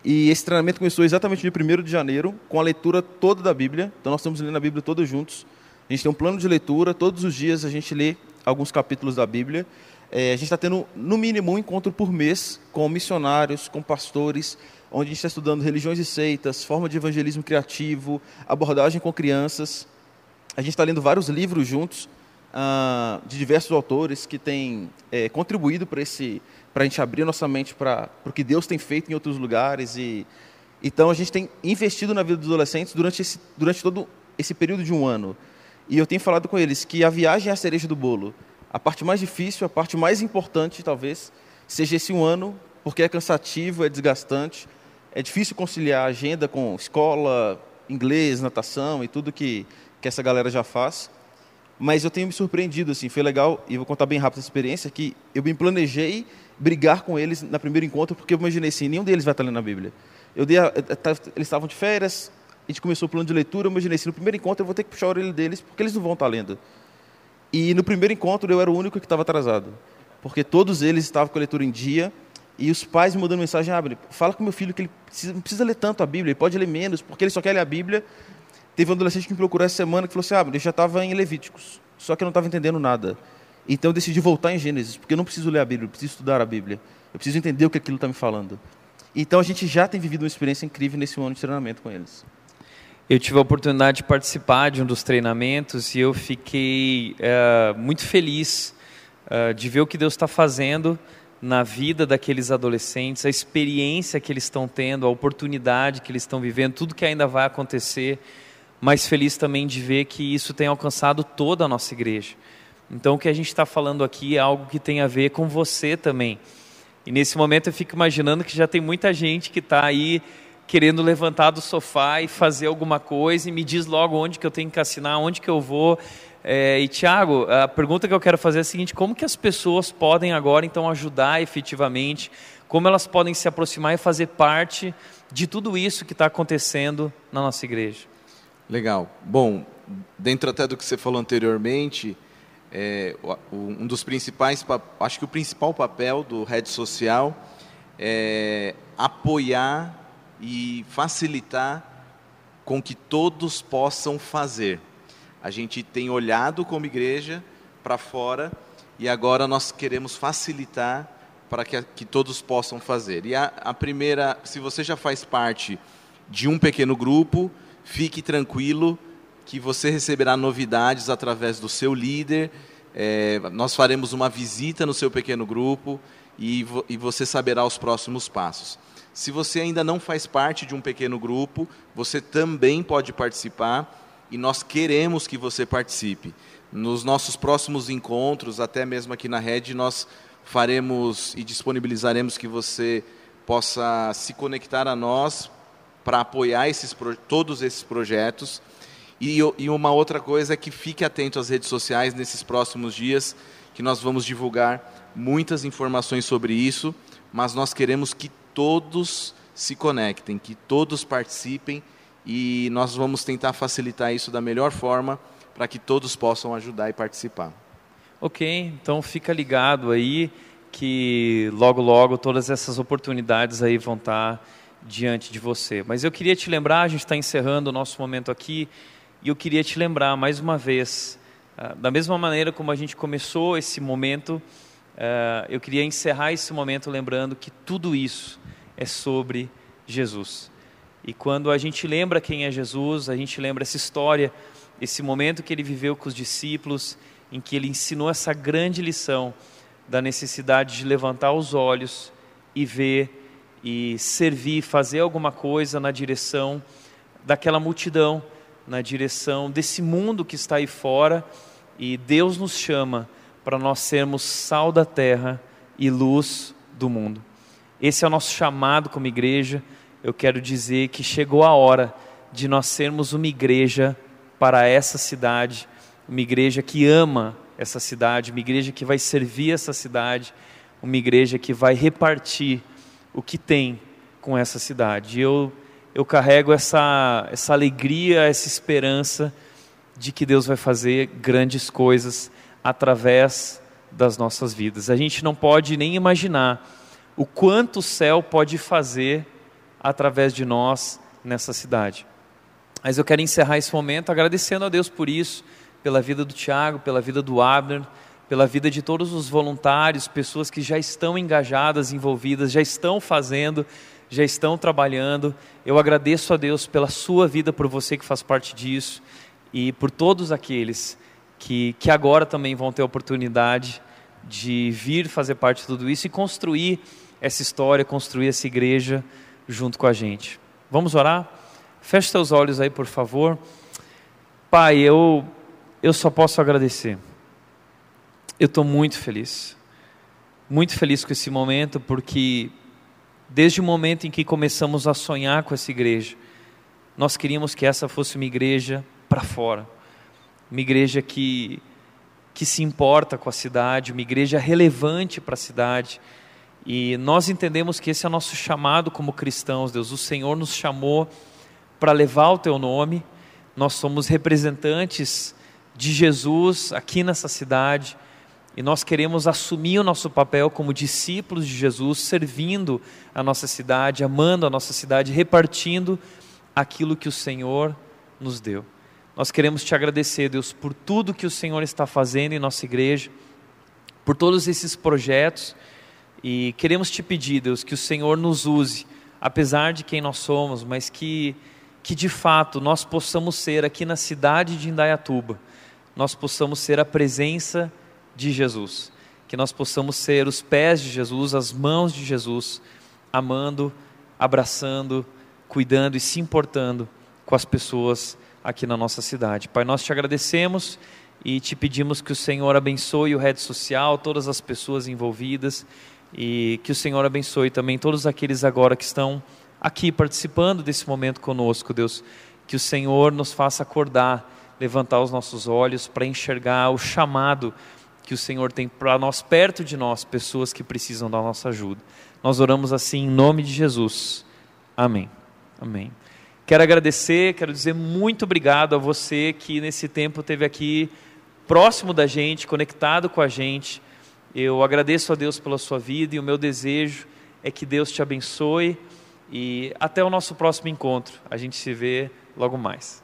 e esse treinamento começou exatamente no 1 de janeiro, com a leitura toda da Bíblia. Então, nós estamos lendo a Bíblia todos juntos. A gente tem um plano de leitura, todos os dias a gente lê alguns capítulos da Bíblia. É, a gente está tendo, no mínimo, um encontro por mês com missionários, com pastores, onde a gente está estudando religiões e seitas, forma de evangelismo criativo, abordagem com crianças. A gente está lendo vários livros juntos, ah, de diversos autores que têm é, contribuído para esse para a gente abrir nossa mente para o que Deus tem feito em outros lugares. E, então, a gente tem investido na vida dos adolescentes durante, esse, durante todo esse período de um ano. E eu tenho falado com eles que a viagem é a cereja do bolo. A parte mais difícil, a parte mais importante, talvez, seja esse um ano, porque é cansativo, é desgastante, é difícil conciliar a agenda com escola, inglês, natação e tudo que, que essa galera já faz. Mas eu tenho me surpreendido, assim, foi legal, e vou contar bem rápido essa experiência, que eu me planejei brigar com eles na primeiro encontro, porque eu imaginei assim, nenhum deles vai estar lendo a Bíblia. Eu dei a, eles estavam de férias, a gente começou o plano de leitura, eu imaginei assim, no primeiro encontro eu vou ter que puxar a orelha deles, porque eles não vão estar lendo. E no primeiro encontro eu era o único que estava atrasado, porque todos eles estavam com a leitura em dia, e os pais me mandando mensagem, abre, ah, fala com meu filho que ele precisa, não precisa ler tanto a Bíblia, ele pode ler menos, porque ele só quer ler a Bíblia. Teve um adolescente que me procurou essa semana que falou assim, ah, eu já estava em Levíticos, só que eu não estava entendendo nada. Então eu decidi voltar em Gênesis, porque eu não preciso ler a Bíblia, eu preciso estudar a Bíblia. Eu preciso entender o que aquilo está me falando. Então a gente já tem vivido uma experiência incrível nesse ano de treinamento com eles. Eu tive a oportunidade de participar de um dos treinamentos e eu fiquei é, muito feliz é, de ver o que Deus está fazendo na vida daqueles adolescentes, a experiência que eles estão tendo, a oportunidade que eles estão vivendo, tudo que ainda vai acontecer. Mas feliz também de ver que isso tem alcançado toda a nossa igreja. Então, o que a gente está falando aqui é algo que tem a ver com você também. E nesse momento eu fico imaginando que já tem muita gente que está aí querendo levantar do sofá e fazer alguma coisa e me diz logo onde que eu tenho que assinar, onde que eu vou. É, e Tiago, a pergunta que eu quero fazer é a seguinte: como que as pessoas podem agora então ajudar efetivamente? Como elas podem se aproximar e fazer parte de tudo isso que está acontecendo na nossa igreja? Legal. Bom, dentro até do que você falou anteriormente, é, um dos principais, acho que o principal papel do rede social é apoiar e facilitar com que todos possam fazer. A gente tem olhado como igreja para fora e agora nós queremos facilitar para que, que todos possam fazer. E a, a primeira, se você já faz parte de um pequeno grupo, fique tranquilo que você receberá novidades através do seu líder. É, nós faremos uma visita no seu pequeno grupo e, vo, e você saberá os próximos passos. Se você ainda não faz parte de um pequeno grupo, você também pode participar e nós queremos que você participe. Nos nossos próximos encontros, até mesmo aqui na rede, nós faremos e disponibilizaremos que você possa se conectar a nós para apoiar esses, todos esses projetos e, e uma outra coisa é que fique atento às redes sociais nesses próximos dias, que nós vamos divulgar muitas informações sobre isso, mas nós queremos que todos se conectem, que todos participem e nós vamos tentar facilitar isso da melhor forma para que todos possam ajudar e participar. Ok, então fica ligado aí que logo logo todas essas oportunidades aí vão estar diante de você. Mas eu queria te lembrar, a gente está encerrando o nosso momento aqui. E eu queria te lembrar mais uma vez, ah, da mesma maneira como a gente começou esse momento, ah, eu queria encerrar esse momento lembrando que tudo isso é sobre Jesus. E quando a gente lembra quem é Jesus, a gente lembra essa história, esse momento que ele viveu com os discípulos, em que ele ensinou essa grande lição da necessidade de levantar os olhos e ver e servir, fazer alguma coisa na direção daquela multidão na direção desse mundo que está aí fora e Deus nos chama para nós sermos sal da terra e luz do mundo. Esse é o nosso chamado como igreja. Eu quero dizer que chegou a hora de nós sermos uma igreja para essa cidade, uma igreja que ama essa cidade, uma igreja que vai servir essa cidade, uma igreja que vai repartir o que tem com essa cidade. Eu, eu carrego essa, essa alegria, essa esperança de que Deus vai fazer grandes coisas através das nossas vidas. A gente não pode nem imaginar o quanto o céu pode fazer através de nós nessa cidade. Mas eu quero encerrar esse momento agradecendo a Deus por isso, pela vida do Tiago, pela vida do Abner, pela vida de todos os voluntários, pessoas que já estão engajadas, envolvidas, já estão fazendo, já estão trabalhando. Eu agradeço a Deus pela sua vida, por você que faz parte disso e por todos aqueles que, que agora também vão ter a oportunidade de vir fazer parte de tudo isso e construir essa história, construir essa igreja junto com a gente. Vamos orar? Feche seus olhos aí, por favor. Pai, eu, eu só posso agradecer. Eu estou muito feliz. Muito feliz com esse momento, porque desde o momento em que começamos a sonhar com essa igreja, nós queríamos que essa fosse uma igreja para fora. Uma igreja que, que se importa com a cidade, uma igreja relevante para a cidade. E nós entendemos que esse é o nosso chamado como cristãos, Deus. O Senhor nos chamou para levar o teu nome. Nós somos representantes de Jesus aqui nessa cidade. E nós queremos assumir o nosso papel como discípulos de Jesus, servindo a nossa cidade, amando a nossa cidade, repartindo aquilo que o Senhor nos deu. Nós queremos te agradecer, Deus, por tudo que o Senhor está fazendo em nossa igreja, por todos esses projetos, e queremos te pedir, Deus, que o Senhor nos use, apesar de quem nós somos, mas que, que de fato nós possamos ser aqui na cidade de Indaiatuba, nós possamos ser a presença de Jesus, que nós possamos ser os pés de Jesus, as mãos de Jesus, amando, abraçando, cuidando e se importando com as pessoas aqui na nossa cidade. Pai, nós te agradecemos e te pedimos que o Senhor abençoe o rede social, todas as pessoas envolvidas e que o Senhor abençoe também todos aqueles agora que estão aqui participando desse momento conosco, Deus. Que o Senhor nos faça acordar, levantar os nossos olhos para enxergar o chamado que o Senhor tem para nós, perto de nós, pessoas que precisam da nossa ajuda. Nós oramos assim em nome de Jesus. Amém. Amém. Quero agradecer, quero dizer muito obrigado a você que nesse tempo esteve aqui próximo da gente, conectado com a gente. Eu agradeço a Deus pela sua vida e o meu desejo é que Deus te abençoe e até o nosso próximo encontro. A gente se vê logo mais.